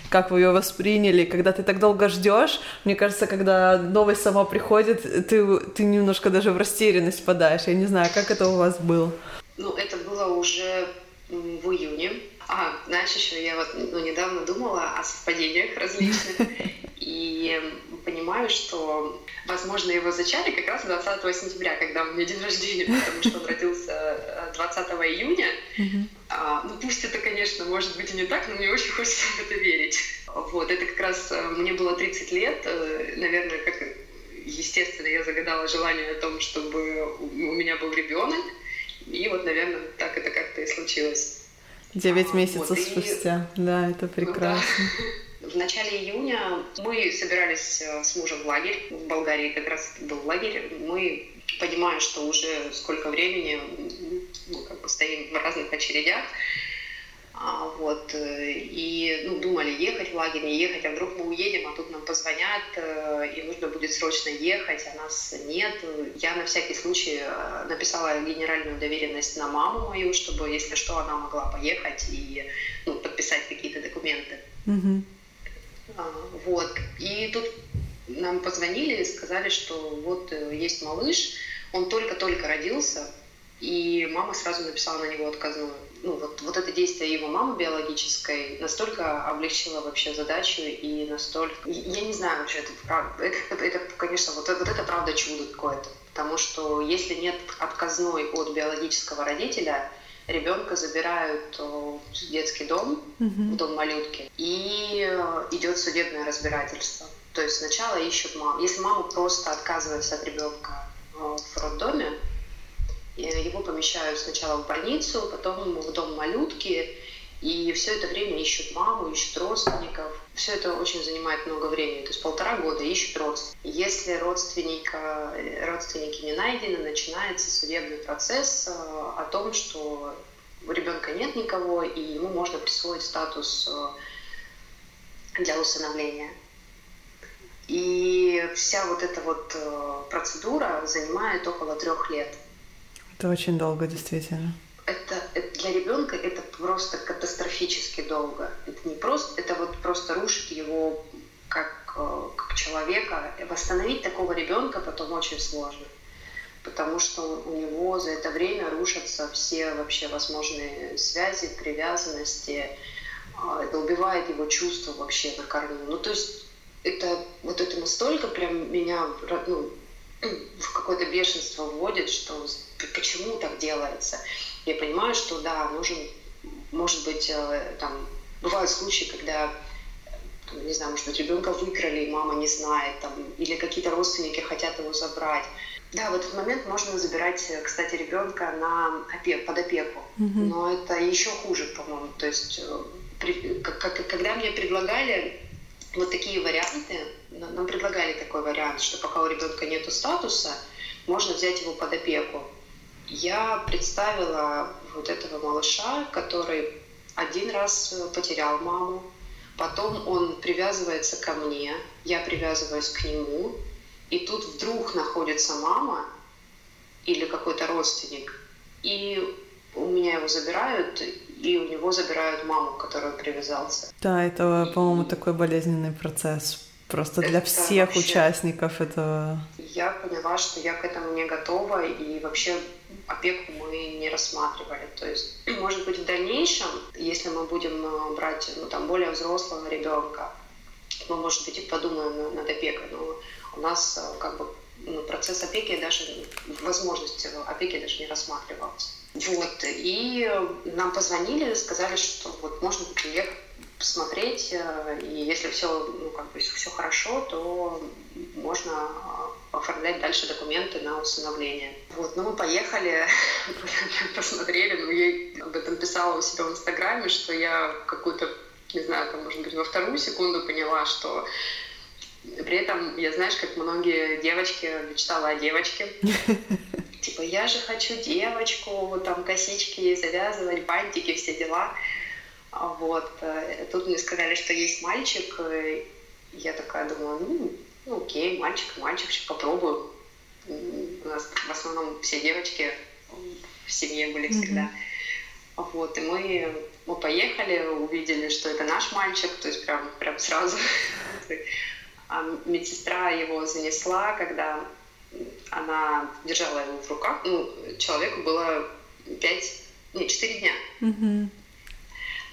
A: Как вы ее восприняли? Когда ты так долго ждешь, мне кажется, когда новость сама приходит, ты, ты немножко даже в растерянность подаешь. Я не знаю, как это у вас было?
B: Ну, это было уже в июне. А, знаешь, еще я вот ну, недавно думала о совпадениях различных. И понимаю, что, возможно, его зачали как раз 20 сентября, когда у меня день рождения, потому что он родился 20 э, июня. А, ну, пусть это, конечно, может быть и не так, но мне очень хочется в это верить. Вот, это как раз э, мне было 30 лет, э, наверное, как естественно, я загадала желание о том, чтобы у меня был ребенок. И вот, наверное, так это как-то и случилось.
A: Девять а, месяцев вот, спустя, и... да, это прекрасно.
B: Ну, да. В начале июня мы собирались э, с мужем в лагерь, в Болгарии как раз был лагерь. Мы, понимая, что уже сколько времени, мы как бы стоим в разных очередях, а, вот, э, и ну, думали, ехать в лагерь, не ехать, а вдруг мы уедем, а тут нам позвонят, э, и нужно будет срочно ехать, а нас нет. Я на всякий случай э, написала генеральную доверенность на маму мою, чтобы, если что, она могла поехать и ну, подписать какие-то документы.
A: Mm-hmm.
B: Вот. И тут нам позвонили и сказали, что вот есть малыш, он только-только родился, и мама сразу написала на него отказную. Ну, вот, вот это действие его мамы биологической настолько облегчило вообще задачу и настолько... Я не знаю вообще, это правда. Это, это, конечно, вот, вот это правда чудо какое-то. Потому что если нет отказной от биологического родителя, ребенка забирают в детский дом, mm-hmm. в дом малютки, и э, идет судебное разбирательство. То есть сначала ищут маму. Если мама просто отказывается от ребенка э, в роддоме, его помещают сначала в больницу, потом в дом малютки, и все это время ищут маму, ищут родственников. Все это очень занимает много времени, то есть полтора года ищут родственников. Если родственника, родственники не найдены, начинается судебный процесс э, о том, что у ребенка нет никого, и ему можно присвоить статус э, для усыновления. И вся вот эта вот э, процедура занимает около трех лет.
A: Это очень долго, действительно.
B: Это, это для ребенка это просто катастрофически долго. Это не просто, это вот просто рушит его как, э, как человека. Восстановить такого ребенка потом очень сложно, потому что у него за это время рушатся все вообще возможные связи, привязанности. А, это убивает его чувства вообще на корню. Ну то есть это вот это настолько прям меня ну, в какое-то бешенство вводит, что почему так делается. Я понимаю, что да, нужен, может быть, э, там, бывают случаи, когда не знаю, может быть, ребенка выкрали, и мама не знает, там, или какие-то родственники хотят его забрать. Да, в этот момент можно забирать, кстати, ребенка на опек, под опеку, mm-hmm. но это еще хуже, по-моему. То есть, э, при, как, когда мне предлагали вот такие варианты, нам предлагали такой вариант, что пока у ребенка нет статуса, можно взять его под опеку. Я представила вот этого малыша, который один раз потерял маму, потом он привязывается ко мне, я привязываюсь к нему, и тут вдруг находится мама или какой-то родственник, и у меня его забирают, и у него забирают маму, к которой он привязался.
A: Да, это, по-моему, такой болезненный процесс. Просто для это всех вообще... участников этого.
B: Я поняла, что я к этому не готова, и вообще опеку мы не рассматривали. То есть, может быть, в дальнейшем, если мы будем э, брать ну, там, более взрослого ребенка, мы, может быть, и подумаем над опекой. Но у нас э, как бы ну, процесс опеки даже, возможность опеки даже не рассматривался. Вот, и нам позвонили, сказали, что вот можно приехать посмотреть, э, и если все, ну, как бы, все хорошо, то можно оформлять дальше документы на усыновление. Вот, ну мы поехали, посмотрели, ну я об этом писала у себя в Инстаграме, что я какую-то, не знаю, там, может быть, во вторую секунду поняла, что при этом я, знаешь, как многие девочки, мечтала о девочке. Типа, я же хочу девочку, там косички завязывать, бантики, все дела. А вот. Э, тут мне сказали, что есть мальчик. Я такая думаю, ну, ну окей, мальчик, мальчик, сейчас попробую. У нас в основном все девочки в семье были всегда. Mm-hmm. Вот, и мы, мы поехали, увидели, что это наш мальчик, то есть прям, прям сразу. А медсестра его занесла, когда она держала его в руках. Ну, человеку было пять, не, четыре дня.
A: Mm-hmm.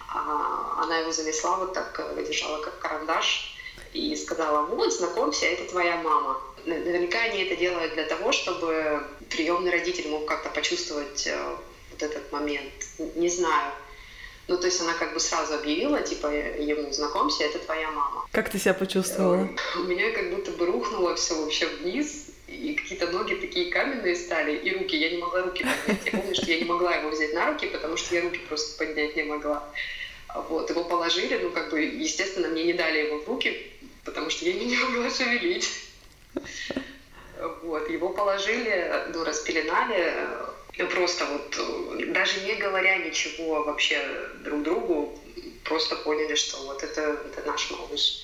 B: А, она его занесла вот так, э, держала как карандаш и сказала, вот, знакомься, это твоя мама. Наверняка они это делают для того, чтобы приемный родитель мог как-то почувствовать э, вот этот момент. Не знаю. Ну, то есть она как бы сразу объявила, типа, ему, знакомься, это твоя мама.
A: Как ты себя почувствовала?
B: У меня как будто бы рухнуло все вообще вниз, и какие-то ноги такие каменные стали, и руки. Я не могла руки поднять. Я помню, что я не могла его взять на руки, потому что я руки просто поднять не могла. Вот, его положили, ну, как бы, естественно, мне не дали его в руки, потому что я не могла шевелить. Вот, его положили, ну, распеленали, просто вот, даже не говоря ничего вообще друг другу, просто поняли, что вот это, это наш малыш.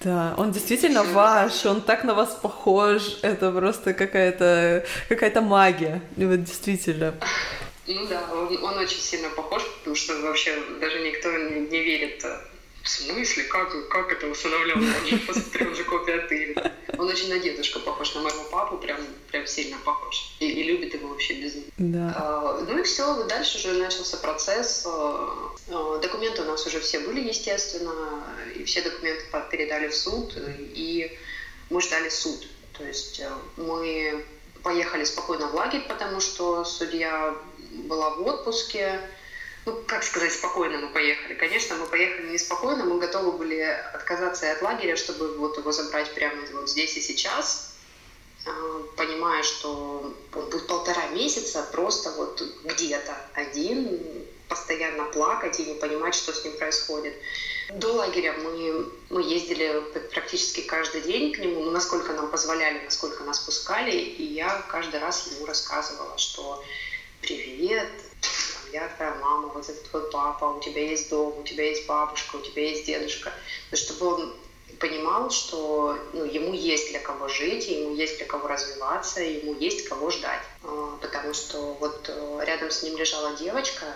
A: Да, он действительно Все ваш, он так на вас похож, это просто какая-то какая-то магия, вот действительно.
B: Ну да, он, он очень сильно похож, потому что вообще даже никто не, не верит в смысле? Как, как это усыновленно? Он же, копия ты. Он очень на дедушку похож, на моего папу, прям, прям сильно похож. И, и любит его вообще без
A: Да.
B: А, ну и все, дальше уже начался процесс. А, а, документы у нас уже все были, естественно, и все документы передали в суд, и мы ждали суд. То есть э, мы поехали спокойно в лагерь, потому что судья была в отпуске, ну, как сказать, спокойно мы поехали. Конечно, мы поехали неспокойно, мы готовы были отказаться от лагеря, чтобы вот его забрать прямо вот здесь и сейчас, а, понимая, что он будет полтора месяца просто вот где-то один, постоянно плакать и не понимать, что с ним происходит. До лагеря мы, мы ездили практически каждый день к нему, ну, насколько нам позволяли, насколько нас пускали, и я каждый раз ему рассказывала, что «Привет, я твоя мама, вот это твой папа, у тебя есть дом, у тебя есть бабушка, у тебя есть дедушка. Но чтобы он понимал, что ну, ему есть для кого жить, ему есть для кого развиваться, ему есть кого ждать. А, потому что вот э, рядом с ним лежала девочка,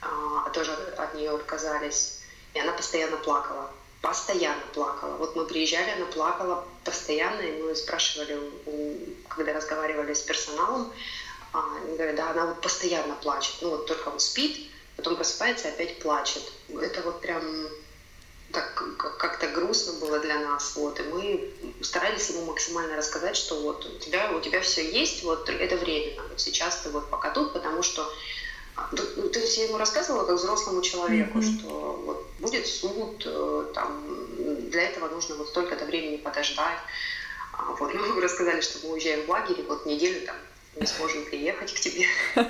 B: а, а тоже от нее отказались, и она постоянно плакала. Постоянно плакала. Вот мы приезжали, она плакала постоянно, и мы спрашивали, когда разговаривали с персоналом, они говорят, да, она вот постоянно плачет. Ну вот только он спит, потом просыпается и опять плачет. Это вот прям так как-то грустно было для нас, вот, и мы старались ему максимально рассказать, что вот у тебя, у тебя все есть, вот это временно, вот сейчас ты вот пока тут, потому что а, ну, ну ты все ему рассказывала как взрослому человеку, mm-hmm. что вот будет суд, э, там, для этого нужно вот столько-то времени подождать, а, вот, мы рассказали, что мы уезжаем в лагерь, вот неделю там не сможем приехать к тебе.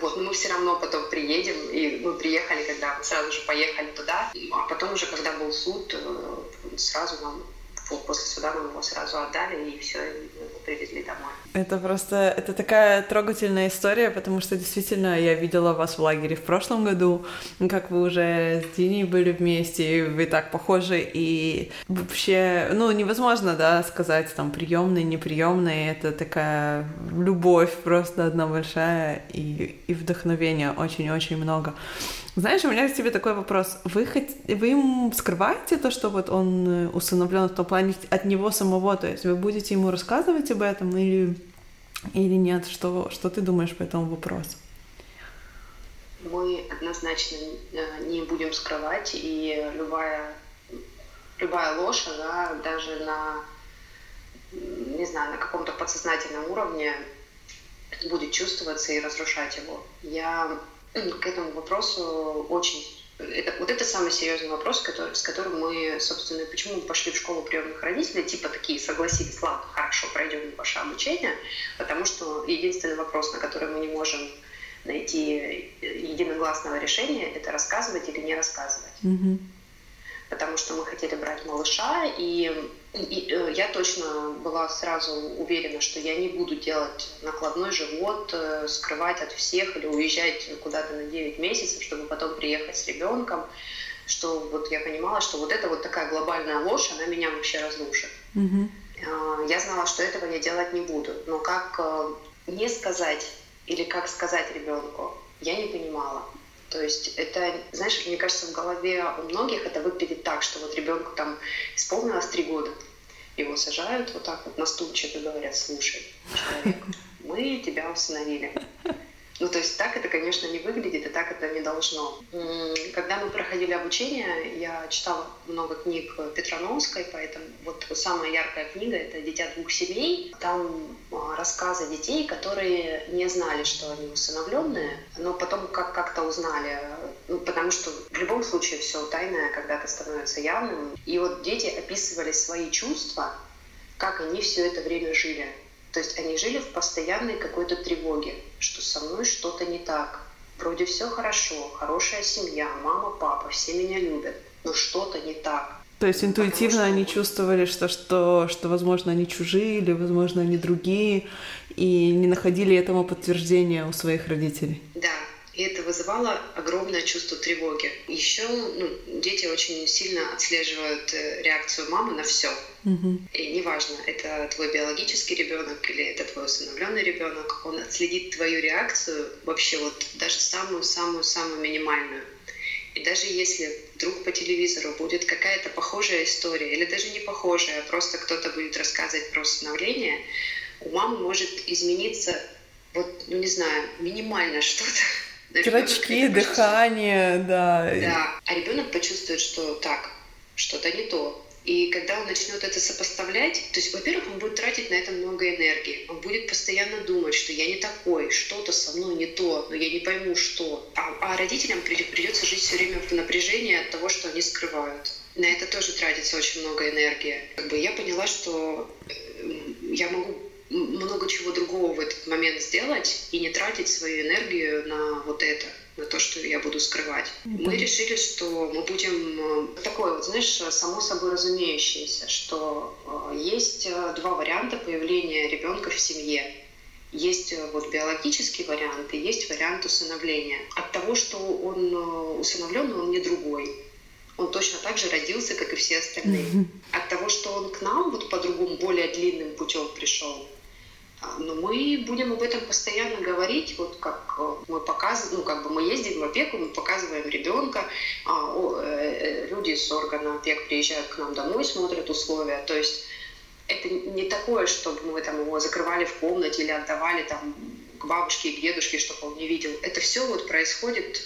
B: Вот, но мы все равно потом приедем, и мы приехали, когда сразу же поехали туда, а потом уже, когда был суд, э, сразу нам после суда нам его сразу отдали, и все, привезли домой.
A: Это просто, это такая трогательная история, потому что действительно я видела вас в лагере в прошлом году, как вы уже с Диней были вместе, вы так похожи, и вообще, ну, невозможно, да, сказать, там, приемный, неприемный, это такая любовь просто одна большая, и, и вдохновения очень-очень много. Знаешь, у меня к тебе такой вопрос. Вы, хот... вы им скрываете то, что вот он э, усыновлен в том плане от него самого? То есть вы будете ему рассказывать об этом или, или нет? Что, что ты думаешь по этому вопросу?
B: Мы однозначно э, не будем скрывать, и любая, любая ложь, она даже на, не знаю, на каком-то подсознательном уровне будет чувствоваться и разрушать его. Я к этому вопросу очень... Это, вот это самый серьезный вопрос, который, с которым мы, собственно, почему мы пошли в школу приемных родителей, типа такие согласились, ладно, хорошо, пройдем ваше обучение, потому что единственный вопрос, на который мы не можем найти единогласного решения, это рассказывать или не рассказывать.
A: Mm-hmm.
B: Потому что мы хотели брать малыша, и и э, я точно была сразу уверена, что я не буду делать накладной живот, э, скрывать от всех или уезжать куда-то на 9 месяцев, чтобы потом приехать с ребенком. Что вот я понимала, что вот эта вот такая глобальная ложь, она меня вообще разрушит.
A: Mm-hmm.
B: Я знала, что этого я делать не буду. Но как э, не сказать или как сказать ребенку, я не понимала. То есть это, знаешь, мне кажется, в голове у многих это выглядит так, что вот ребенку там исполнилось три года, его сажают вот так вот на стульчик и говорят, слушай, человек, мы тебя установили. Ну, то есть так это, конечно, не выглядит, и так это не должно. Когда мы проходили обучение, я читала много книг Петрановской, поэтому вот самая яркая книга — это «Дитя двух семей». Там а, рассказы детей, которые не знали, что они усыновленные, но потом как- как-то узнали, ну, потому что в любом случае все тайное когда-то становится явным. И вот дети описывали свои чувства, как они все это время жили То есть они жили в постоянной какой-то тревоге, что со мной что-то не так. Вроде все хорошо, хорошая семья, мама, папа, все меня любят, но что-то не так.
A: То есть интуитивно что... они чувствовали, что, что, что, возможно, они чужие или, возможно, они другие, и не находили этому подтверждения у своих родителей.
B: Да, и это вызывало огромное чувство тревоги. Еще ну, дети очень сильно отслеживают э, реакцию мамы на все.
A: Угу.
B: И неважно, это твой биологический ребенок или это твой усыновленный ребенок, он отследит твою реакцию вообще вот даже самую-самую-самую минимальную. И даже если вдруг по телевизору будет какая-то похожая история, или даже не похожая, просто кто-то будет рассказывать про усыновление, у мамы может измениться вот, ну не знаю, минимально что-то.
A: Зрачки, дыхание, да.
B: Да, а ребенок почувствует, что так, что-то не то. И когда он начнет это сопоставлять, то есть, во-первых, он будет тратить на это много энергии. Он будет постоянно думать, что я не такой, что-то со мной не то, но я не пойму, что. А, а родителям придется жить все время в напряжении от того, что они скрывают. На это тоже тратится очень много энергии. Как бы я поняла, что э, я могу много чего другого в этот момент сделать и не тратить свою энергию на вот это на то, что я буду скрывать. Mm-hmm. Мы решили, что мы будем э, такое, вот, знаешь, само собой разумеющееся, что э, есть э, два варианта появления ребенка в семье. Есть вот биологический вариант и есть вариант усыновления. От того, что он усыновлен, он не другой. Он точно так же родился, как и все остальные. Mm-hmm. От того, что он к нам вот по-другому, более длинным путем пришел, но мы будем об этом постоянно говорить, вот как э, мы показываем, ну как бы мы ездим в опеку, мы показываем ребенка, а, э, э, люди с органа опек приезжают к нам домой, смотрят условия, то есть это не такое, чтобы мы там его закрывали в комнате или отдавали там к бабушке и к дедушке, чтобы он не видел. Это все вот происходит,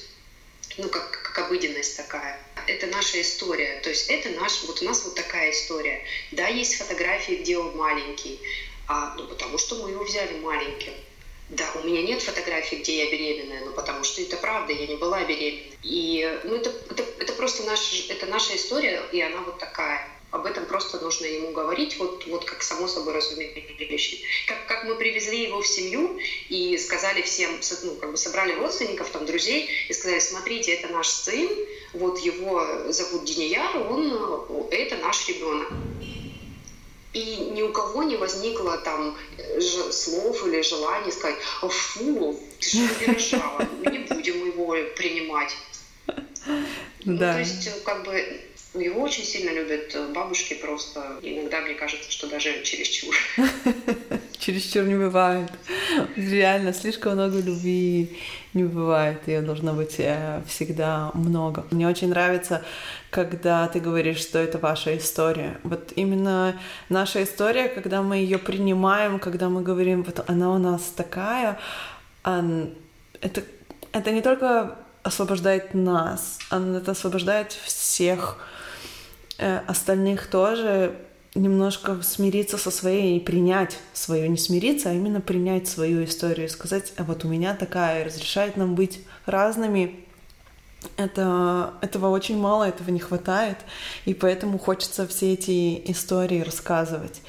B: ну как, как обыденность такая. Это наша история, то есть это наш, вот у нас вот такая история. Да, есть фотографии, где он маленький, а, ну, потому что мы его взяли маленьким. Да, у меня нет фотографий, где я беременная, но потому что это правда, я не была беременна. И ну, это, это, это просто наш, это наша история, и она вот такая. Об этом просто нужно ему говорить, вот, вот как само собой разумеющий. Как, как мы привезли его в семью и сказали всем, ну, как бы собрали родственников, там, друзей, и сказали, смотрите, это наш сын, вот его зовут Денияр, он, это наш ребенок. И ни у кого не возникло там э, слов или желания сказать, «А фу, ты же не рожала, мы не будем его принимать. Ну, да. Ну, то есть, э, как бы, его очень сильно любят э, бабушки просто. Иногда мне кажется, что даже чересчур.
A: Чересчур не бывает. Реально, слишком много любви не бывает. Ее должно быть э, всегда много. Мне очень нравится, когда ты говоришь, что это ваша история. Вот именно наша история, когда мы ее принимаем, когда мы говорим, вот она у нас такая, это, это не только освобождает нас, это освобождает всех Э, остальных тоже немножко смириться со своей и принять свою, не смириться, а именно принять свою историю и сказать, а вот у меня такая, разрешает нам быть разными. Это, этого очень мало, этого не хватает, и поэтому хочется все эти истории рассказывать.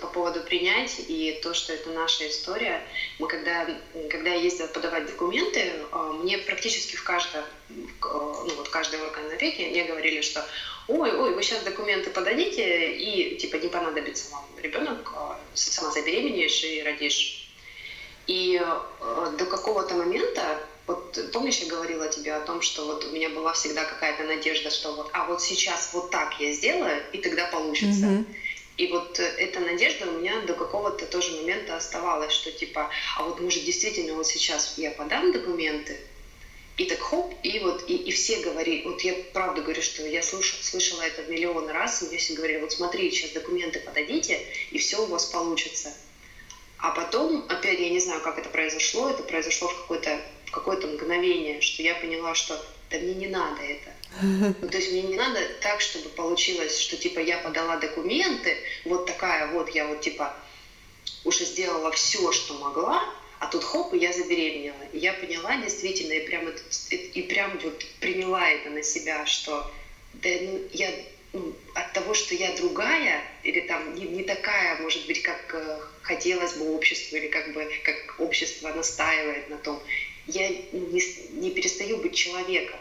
B: по поводу принять и то, что это наша история, мы когда, когда я ездила подавать документы, э, мне практически в каждом, ну вот каждый орган опеки мне говорили, что ой, ой, вы сейчас документы подадите, и типа не понадобится вам ребенок, а, сама забеременеешь и родишь. И э, до какого-то момента, вот помнишь, я говорила тебе о том, что вот у меня была всегда какая-то надежда, что вот, а вот сейчас вот так я сделаю, и тогда получится. Mm-hmm. И вот эта надежда у меня до какого-то тоже момента оставалась, что типа, а вот может действительно вот сейчас я подам документы, и так хоп, и вот и, и все говорили, вот я правда говорю, что я слышала, слышала это миллион раз, и мне все говорили, вот смотри, сейчас документы подадите, и все у вас получится. А потом, опять, я не знаю, как это произошло, это произошло в какое-то в какое-то мгновение, что я поняла, что да мне не надо это. Ну, то есть мне не надо так, чтобы получилось, что типа я подала документы, вот такая вот я вот типа уже сделала все, что могла, а тут хоп, и я забеременела. И я поняла действительно, и прям, это, и прям вот приняла это на себя, что да, ну, я, ну, от того, что я другая, или там не, не такая, может быть, как э, хотелось бы обществу, или как бы как общество настаивает на том, я не, не перестаю быть человеком.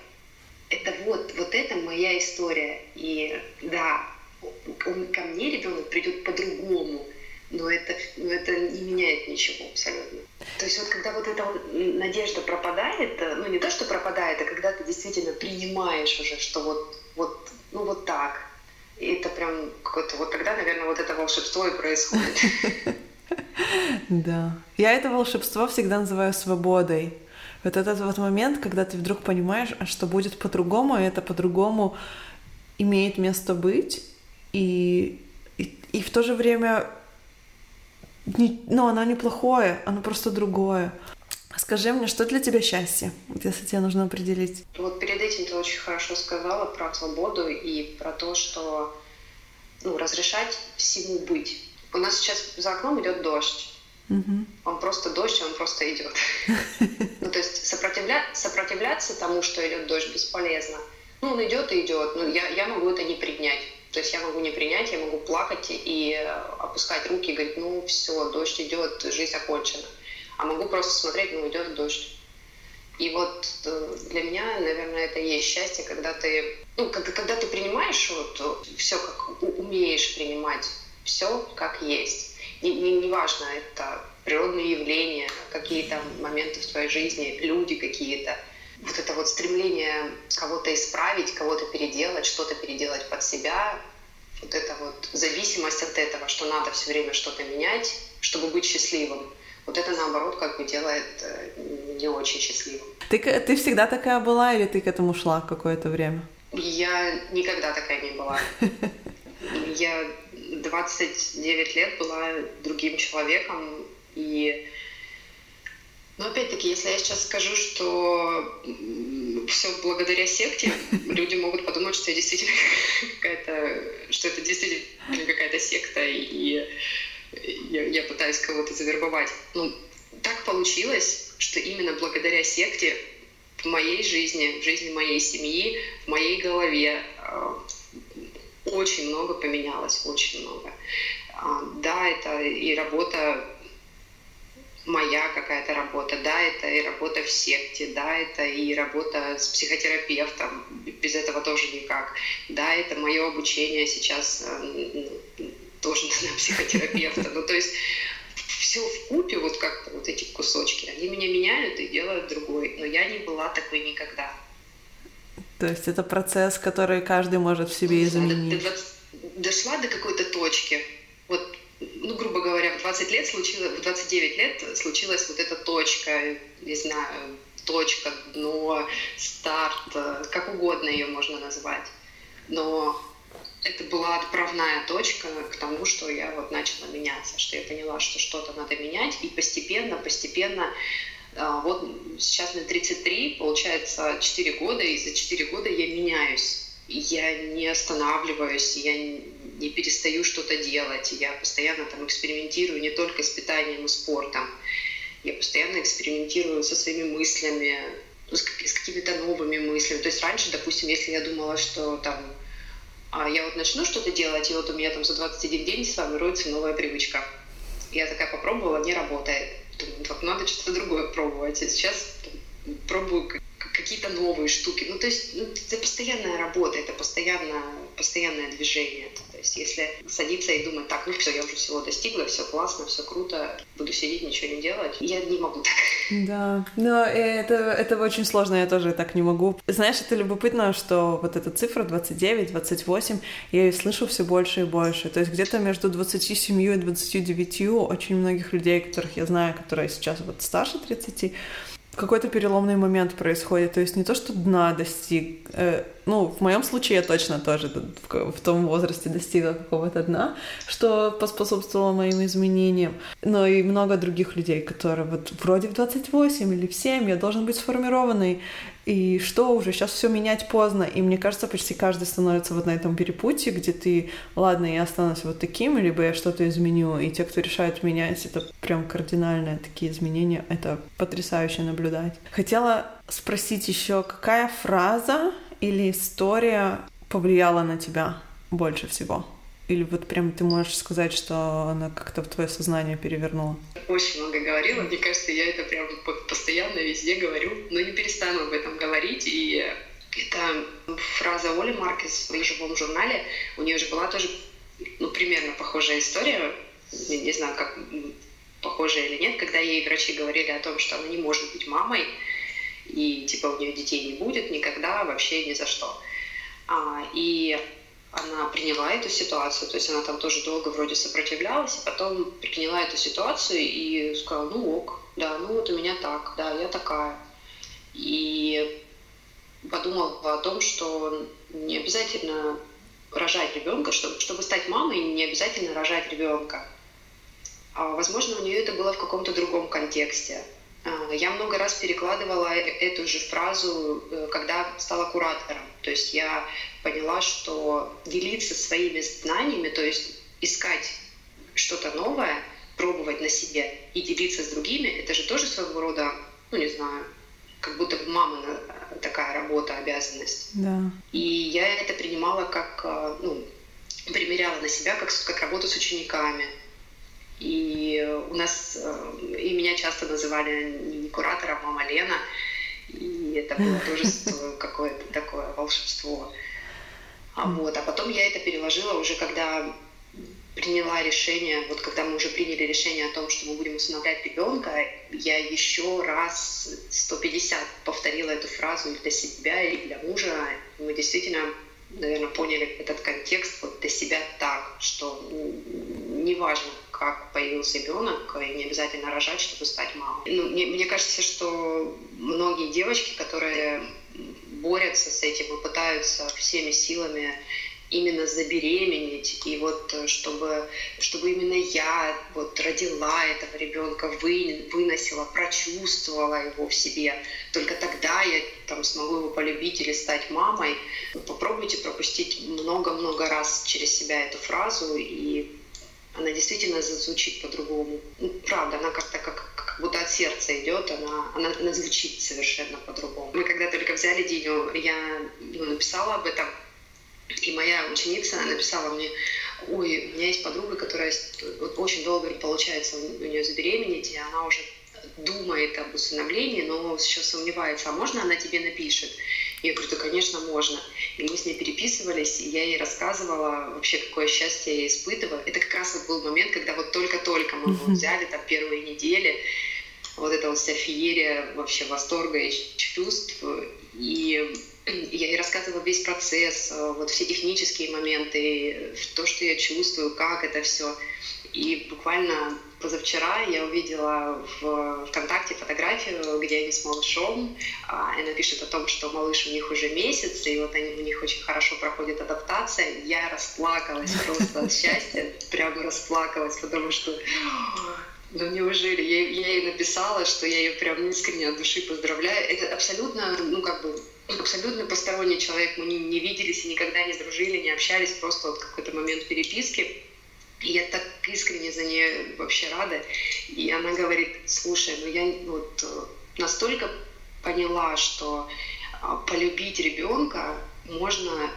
B: Это вот, вот это моя история. И да, он, ко мне ребенок придет по-другому, но это, это не меняет ничего абсолютно. То есть вот когда вот эта вот надежда пропадает, э, ну не то, что пропадает, а когда ты действительно принимаешь уже, что вот, вот, ну вот так, и это прям какое-то, вот тогда, наверное, вот это волшебство и происходит.
A: Да. Я это волшебство всегда называю свободой. Вот этот вот момент, когда ты вдруг понимаешь, а что будет по-другому, и это по-другому имеет место быть, и, и, и в то же время не, ну, оно неплохое, оно просто другое. Скажи мне, что для тебя счастье, если тебе нужно определить?
B: Вот перед этим ты очень хорошо сказала про свободу и про то, что ну, разрешать всему быть. У нас сейчас за окном идет дождь. Угу. Он просто дождь, он просто идет. Ну, то есть сопротивля... сопротивляться тому, что идет дождь, бесполезно. Ну, он идет и идет. Ну, я, я могу это не принять. То есть я могу не принять, я могу плакать и опускать руки и говорить, ну все, дождь идет, жизнь окончена. А могу просто смотреть, ну идет дождь. И вот э, для меня, наверное, это и есть счастье, когда ты, ну, когда, когда ты принимаешь вот все, как умеешь принимать, все как есть. Не, не, не важно, это природные явления, какие-то моменты в твоей жизни, люди какие-то. Вот это вот стремление кого-то исправить, кого-то переделать, что-то переделать под себя, вот эта вот зависимость от этого, что надо все время что-то менять, чтобы быть счастливым. Вот это, наоборот, как бы делает э, не очень счастливым.
A: Ты, ты всегда такая была или ты к этому шла какое-то время?
B: Я никогда такая не была. Я 29 лет была другим человеком, и но опять-таки, если я сейчас скажу, что все благодаря секте, люди могут подумать, что я действительно какая-то, что это действительно какая-то секта, и я, я пытаюсь кого-то завербовать. Ну, так получилось, что именно благодаря секте в моей жизни, в жизни моей семьи, в моей голове э, очень много поменялось, очень много. Э, да, это и работа моя какая-то работа, да, это и работа в секте, да, это и работа с психотерапевтом, без этого тоже никак, да, это мое обучение сейчас э, тоже на психотерапевта. Ну, то есть все в купе, вот как вот эти кусочки, они меня меняют и делают другой. Но я не была такой никогда.
A: То есть это процесс, который каждый может в себе изменить.
B: Дошла до какой-то точки. Вот, ну, грубо говоря, в 20 лет случилось, в 29 лет случилась вот эта точка, не знаю, точка, дно, старт, как угодно ее можно назвать. Но это была отправная точка к тому, что я вот начала меняться, что я поняла, что что-то надо менять, и постепенно, постепенно, а, вот сейчас мне 33, получается 4 года, и за 4 года я меняюсь. Я не останавливаюсь, я не перестаю что-то делать, я постоянно там экспериментирую не только с питанием и спортом, я постоянно экспериментирую со своими мыслями, с какими-то новыми мыслями. То есть раньше, допустим, если я думала, что там а я вот начну что-то делать, и вот у меня там за 21 день сформируется новая привычка. Я такая попробовала, не работает. Думаю, вот надо что-то другое пробовать. И сейчас пробую какие-то новые штуки. Ну, то есть ну, это постоянная работа, это постоянно, постоянное движение. То есть если садиться и думать, так, ну все, я уже всего достигла, все классно, все круто, буду сидеть, ничего не делать, я не могу так.
A: Да, но это, это очень сложно, я тоже так не могу. Знаешь, это любопытно, что вот эта цифра 29, 28, я ее слышу все больше и больше. То есть где-то между 27 и 29 очень многих людей, которых я знаю, которые сейчас вот старше 30, какой-то переломный момент происходит. То есть не то, что дна достиг. Э, ну, в моем случае я точно тоже в, том возрасте достигла какого-то дна, что поспособствовало моим изменениям. Но и много других людей, которые вот вроде в 28 или в 7 я должен быть сформированный и что уже, сейчас все менять поздно. И мне кажется, почти каждый становится вот на этом перепутье, где ты, ладно, я останусь вот таким, либо я что-то изменю. И те, кто решают менять, это прям кардинальные такие изменения. Это потрясающе наблюдать. Хотела спросить еще, какая фраза или история повлияла на тебя? больше всего? Или вот прям ты можешь сказать, что она как-то в твое сознание перевернула?
B: Очень много говорила. Мне кажется, я это прям постоянно везде говорю, но не перестану об этом говорить. И это фраза Оли Маркес в живом журнале. У нее же была тоже ну, примерно похожая история. Не, не знаю, как похожая или нет, когда ей врачи говорили о том, что она не может быть мамой, и типа у нее детей не будет никогда, вообще ни за что. А, и она приняла эту ситуацию, то есть она там тоже долго вроде сопротивлялась, и потом приняла эту ситуацию и сказала, ну ок, да, ну вот у меня так, да, я такая. И подумала о том, что не обязательно рожать ребенка, чтобы, чтобы стать мамой, не обязательно рожать ребенка. А, возможно, у нее это было в каком-то другом контексте. Я много раз перекладывала э, эту же фразу, э, когда стала куратором. То есть я поняла, что делиться своими знаниями, то есть искать что-то новое, пробовать на себе и делиться с другими, это же тоже своего рода, ну не знаю, как будто мама э, такая работа, обязанность.
A: Да.
B: И я это принимала как, ну, примеряла на себя как, как работу с учениками. И у нас, э, и меня часто называли не куратором, а мама Лена. И это было тоже какое-то такое волшебство. А, вот. а потом я это переложила уже, когда приняла решение, вот когда мы уже приняли решение о том, что мы будем усыновлять ребенка, я еще раз 150 повторила эту фразу для себя, и для мужа. Мы действительно, наверное, поняли этот контекст вот для себя так, что неважно, как появился ребенок, и не обязательно рожать, чтобы стать мамой. Ну, мне, мне кажется, что многие девочки, которые борются с этим и пытаются всеми силами именно забеременеть, и вот э, чтобы, чтобы именно я вот родила этого ребенка, вы, выносила, прочувствовала его в себе, только тогда я там смогу его полюбить или стать мамой. Попробуйте пропустить много-много раз через себя эту фразу, и она действительно звучит по-другому. Ну, правда, она как-то как, как будто от сердца идет, она, она, она звучит совершенно по-другому. Мы когда только взяли Диню, я ну, написала об этом, и моя ученица написала мне, ой, у меня есть подруга, которая вот очень долго не получается у нее забеременеть, и она уже думает об усыновлении, но сейчас сомневается, а можно она тебе напишет? Я говорю, да, конечно, можно. И мы с ней переписывались, и я ей рассказывала вообще, какое счастье я испытываю. Это как раз вот был момент, когда вот только-только мы его взяли, там, первые недели, вот эта вот вся феерия вообще восторга и чувств. И я ей рассказывала весь процесс, вот все технические моменты, то, что я чувствую, как это все. И буквально позавчера я увидела в ВКонтакте фотографию, где они с малышом. А, она пишет о том, что малыш у них уже месяц, и вот они, у них очень хорошо проходит адаптация. Я расплакалась просто от счастья, прямо расплакалась, потому что ну неужели? Я, я ей написала, что я ее прям искренне от души поздравляю. Это абсолютно, ну как бы, абсолютно посторонний человек. Мы не, не виделись и никогда не дружили, не общались, просто вот какой-то момент переписки. И я так искренне за нее вообще рада. И она говорит, слушай, ну я вот э, настолько поняла, что а, полюбить ребенка можно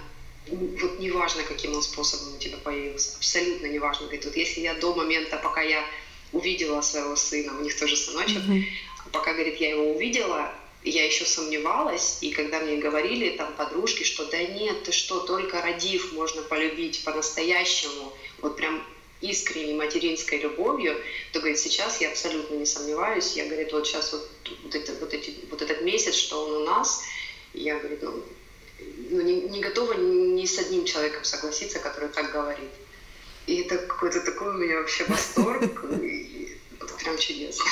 B: вот неважно, каким он способом у тебя появился, абсолютно неважно. Говорит, вот если я до момента, пока я увидела своего сына, у них тоже сыночек, mm-hmm. пока, говорит, я его увидела, я еще сомневалась, и когда мне говорили там подружки, что да нет, ты что, только родив можно полюбить по-настоящему, вот прям искренней материнской любовью, то, говорит, сейчас я абсолютно не сомневаюсь. Я, говорит, вот сейчас вот, вот, это, вот, эти, вот этот месяц, что он у нас, я, говорит, ну, ну не, не готова ни с одним человеком согласиться, который так говорит. И это какой-то такой у меня вообще восторг, прям чудесно.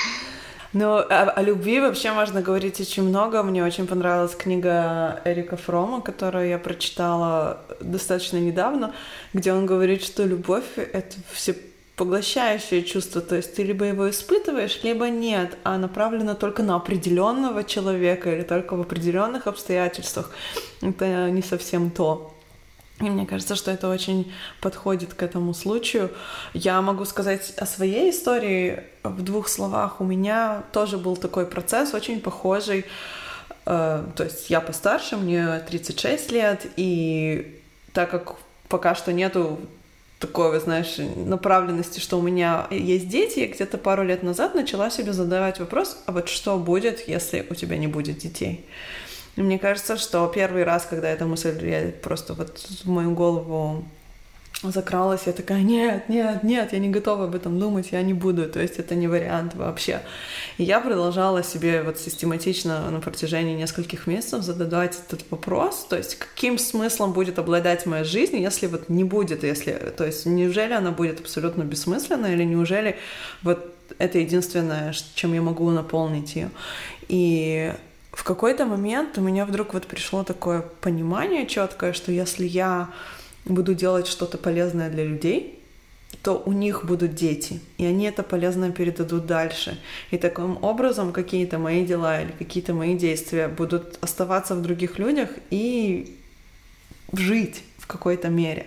A: Ну, о, о любви вообще можно говорить очень много. Мне очень понравилась книга Эрика Фрома, которую я прочитала достаточно недавно, где он говорит, что любовь — это все поглощающее чувство, то есть ты либо его испытываешь, либо нет, а направлено только на определенного человека или только в определенных обстоятельствах. Это не совсем то. И мне кажется, что это очень подходит к этому случаю. Я могу сказать о своей истории в двух словах. У меня тоже был такой процесс, очень похожий. Э, то есть я постарше, мне 36 лет, и так как пока что нету такой, знаешь, направленности, что у меня есть дети, я где-то пару лет назад начала себе задавать вопрос, а вот что будет, если у тебя не будет детей? И мне кажется, что первый раз, когда эта мысль я просто вот в мою голову закралась, я такая, нет, нет, нет, я не готова об этом думать, я не буду, то есть это не вариант вообще. И я продолжала себе вот систематично на протяжении нескольких месяцев задавать этот вопрос, то есть каким смыслом будет обладать моя жизнь, если вот не будет, если, то есть неужели она будет абсолютно бессмысленной, или неужели вот это единственное, чем я могу наполнить ее. И в какой-то момент у меня вдруг вот пришло такое понимание четкое, что если я буду делать что-то полезное для людей, то у них будут дети, и они это полезно передадут дальше. И таким образом какие-то мои дела или какие-то мои действия будут оставаться в других людях и жить в какой-то мере.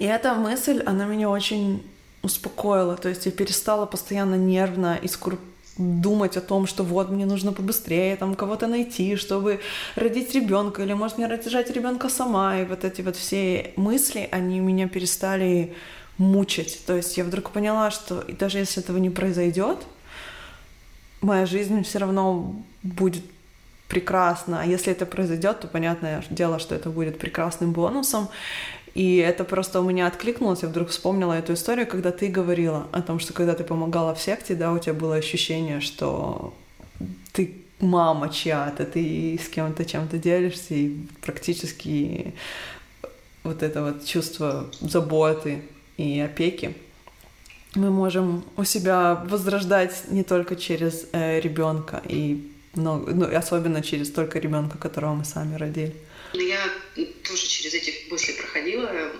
A: И эта мысль, она меня очень успокоила. То есть я перестала постоянно нервно и скруп думать о том, что вот мне нужно побыстрее там кого-то найти, чтобы родить ребенка, или может мне рожать ребенка сама, и вот эти вот все мысли, они меня перестали мучить. То есть я вдруг поняла, что и даже если этого не произойдет, моя жизнь все равно будет прекрасна. А если это произойдет, то понятное дело, что это будет прекрасным бонусом. И это просто у меня откликнулось, я вдруг вспомнила эту историю, когда ты говорила о том, что когда ты помогала в секте, да, у тебя было ощущение, что ты мама чья-то, ты с кем-то чем-то делишься, и практически вот это вот чувство заботы и опеки мы можем у себя возрождать не только через э, ребенка и но, ну, особенно через только ребенка, которого мы сами родили.
B: Но я тоже через эти мысли проходила,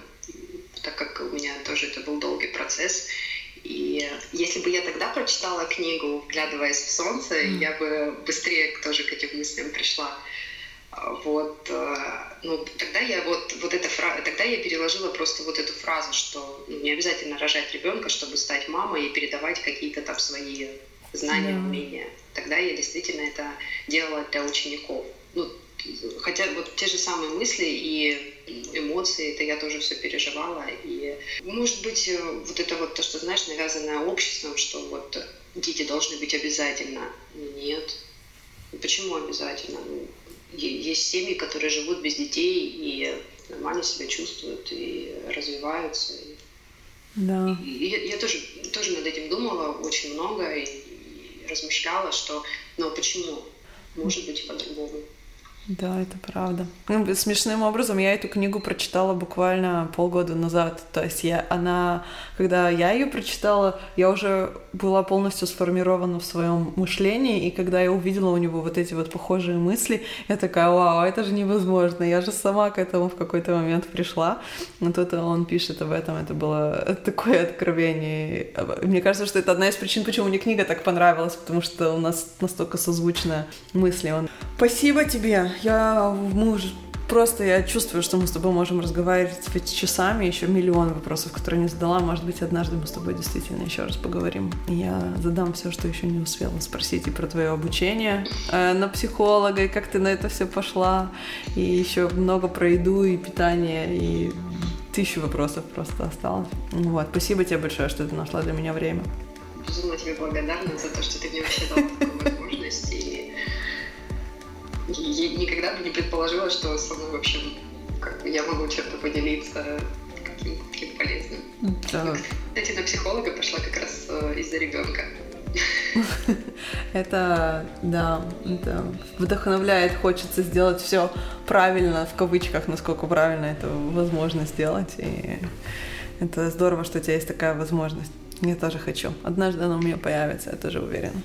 B: так как у меня тоже это был долгий процесс. И если бы я тогда прочитала книгу, вглядываясь в солнце, mm. я бы быстрее тоже к этим мыслям пришла. Вот, э, ну, тогда я вот, вот эта фраза, тогда я переложила просто вот эту фразу, что ну, не обязательно рожать ребенка, чтобы стать мамой и передавать какие-то там свои знания, yeah. умения. Тогда я действительно это делала для учеников. Ну, хотя вот те же самые мысли и эмоции, это я тоже все переживала. И, может быть, э, вот это вот то, что, знаешь, навязанное обществом, что вот дети должны быть обязательно. Нет. Почему обязательно? Ну, есть семьи, которые живут без детей и нормально себя чувствуют и развиваются.
A: Да.
B: И я, я тоже, тоже над этим думала очень много и размышляла, что, но почему? Может быть, по-другому.
A: Да, это правда. Ну, смешным образом я эту книгу прочитала буквально полгода назад. То есть я, она, когда я ее прочитала, я уже была полностью сформирована в своем мышлении, и когда я увидела у него вот эти вот похожие мысли, я такая, вау, это же невозможно, я же сама к этому в какой-то момент пришла. Но тут он пишет об этом, это было такое откровение. Мне кажется, что это одна из причин, почему мне книга так понравилась, потому что у нас настолько созвучные мысли. Он... Спасибо тебе! Я, мы уже просто я чувствую, что мы с тобой можем разговаривать часами, еще миллион вопросов, которые не задала. Может быть, однажды мы с тобой действительно еще раз поговорим. я задам все, что еще не успела спросить и про твое обучение э, на психолога, и как ты на это все пошла, и еще много про еду и питание, и тысячу вопросов просто осталось. Вот, спасибо тебе большое, что ты нашла для меня время.
B: Безумно тебе благодарна за то, что ты мне вообще дал такую возможность. Я никогда бы не предположила, что со мной вообще как я могу чем-то поделиться каким-то таким полезным. Да. Кстати, на психолога пошла как раз э, из-за ребенка.
A: Это, да, это вдохновляет, хочется сделать все правильно, в кавычках, насколько правильно это возможно сделать. И это здорово, что у тебя есть такая возможность. Я тоже хочу. Однажды она у меня появится, я тоже уверена.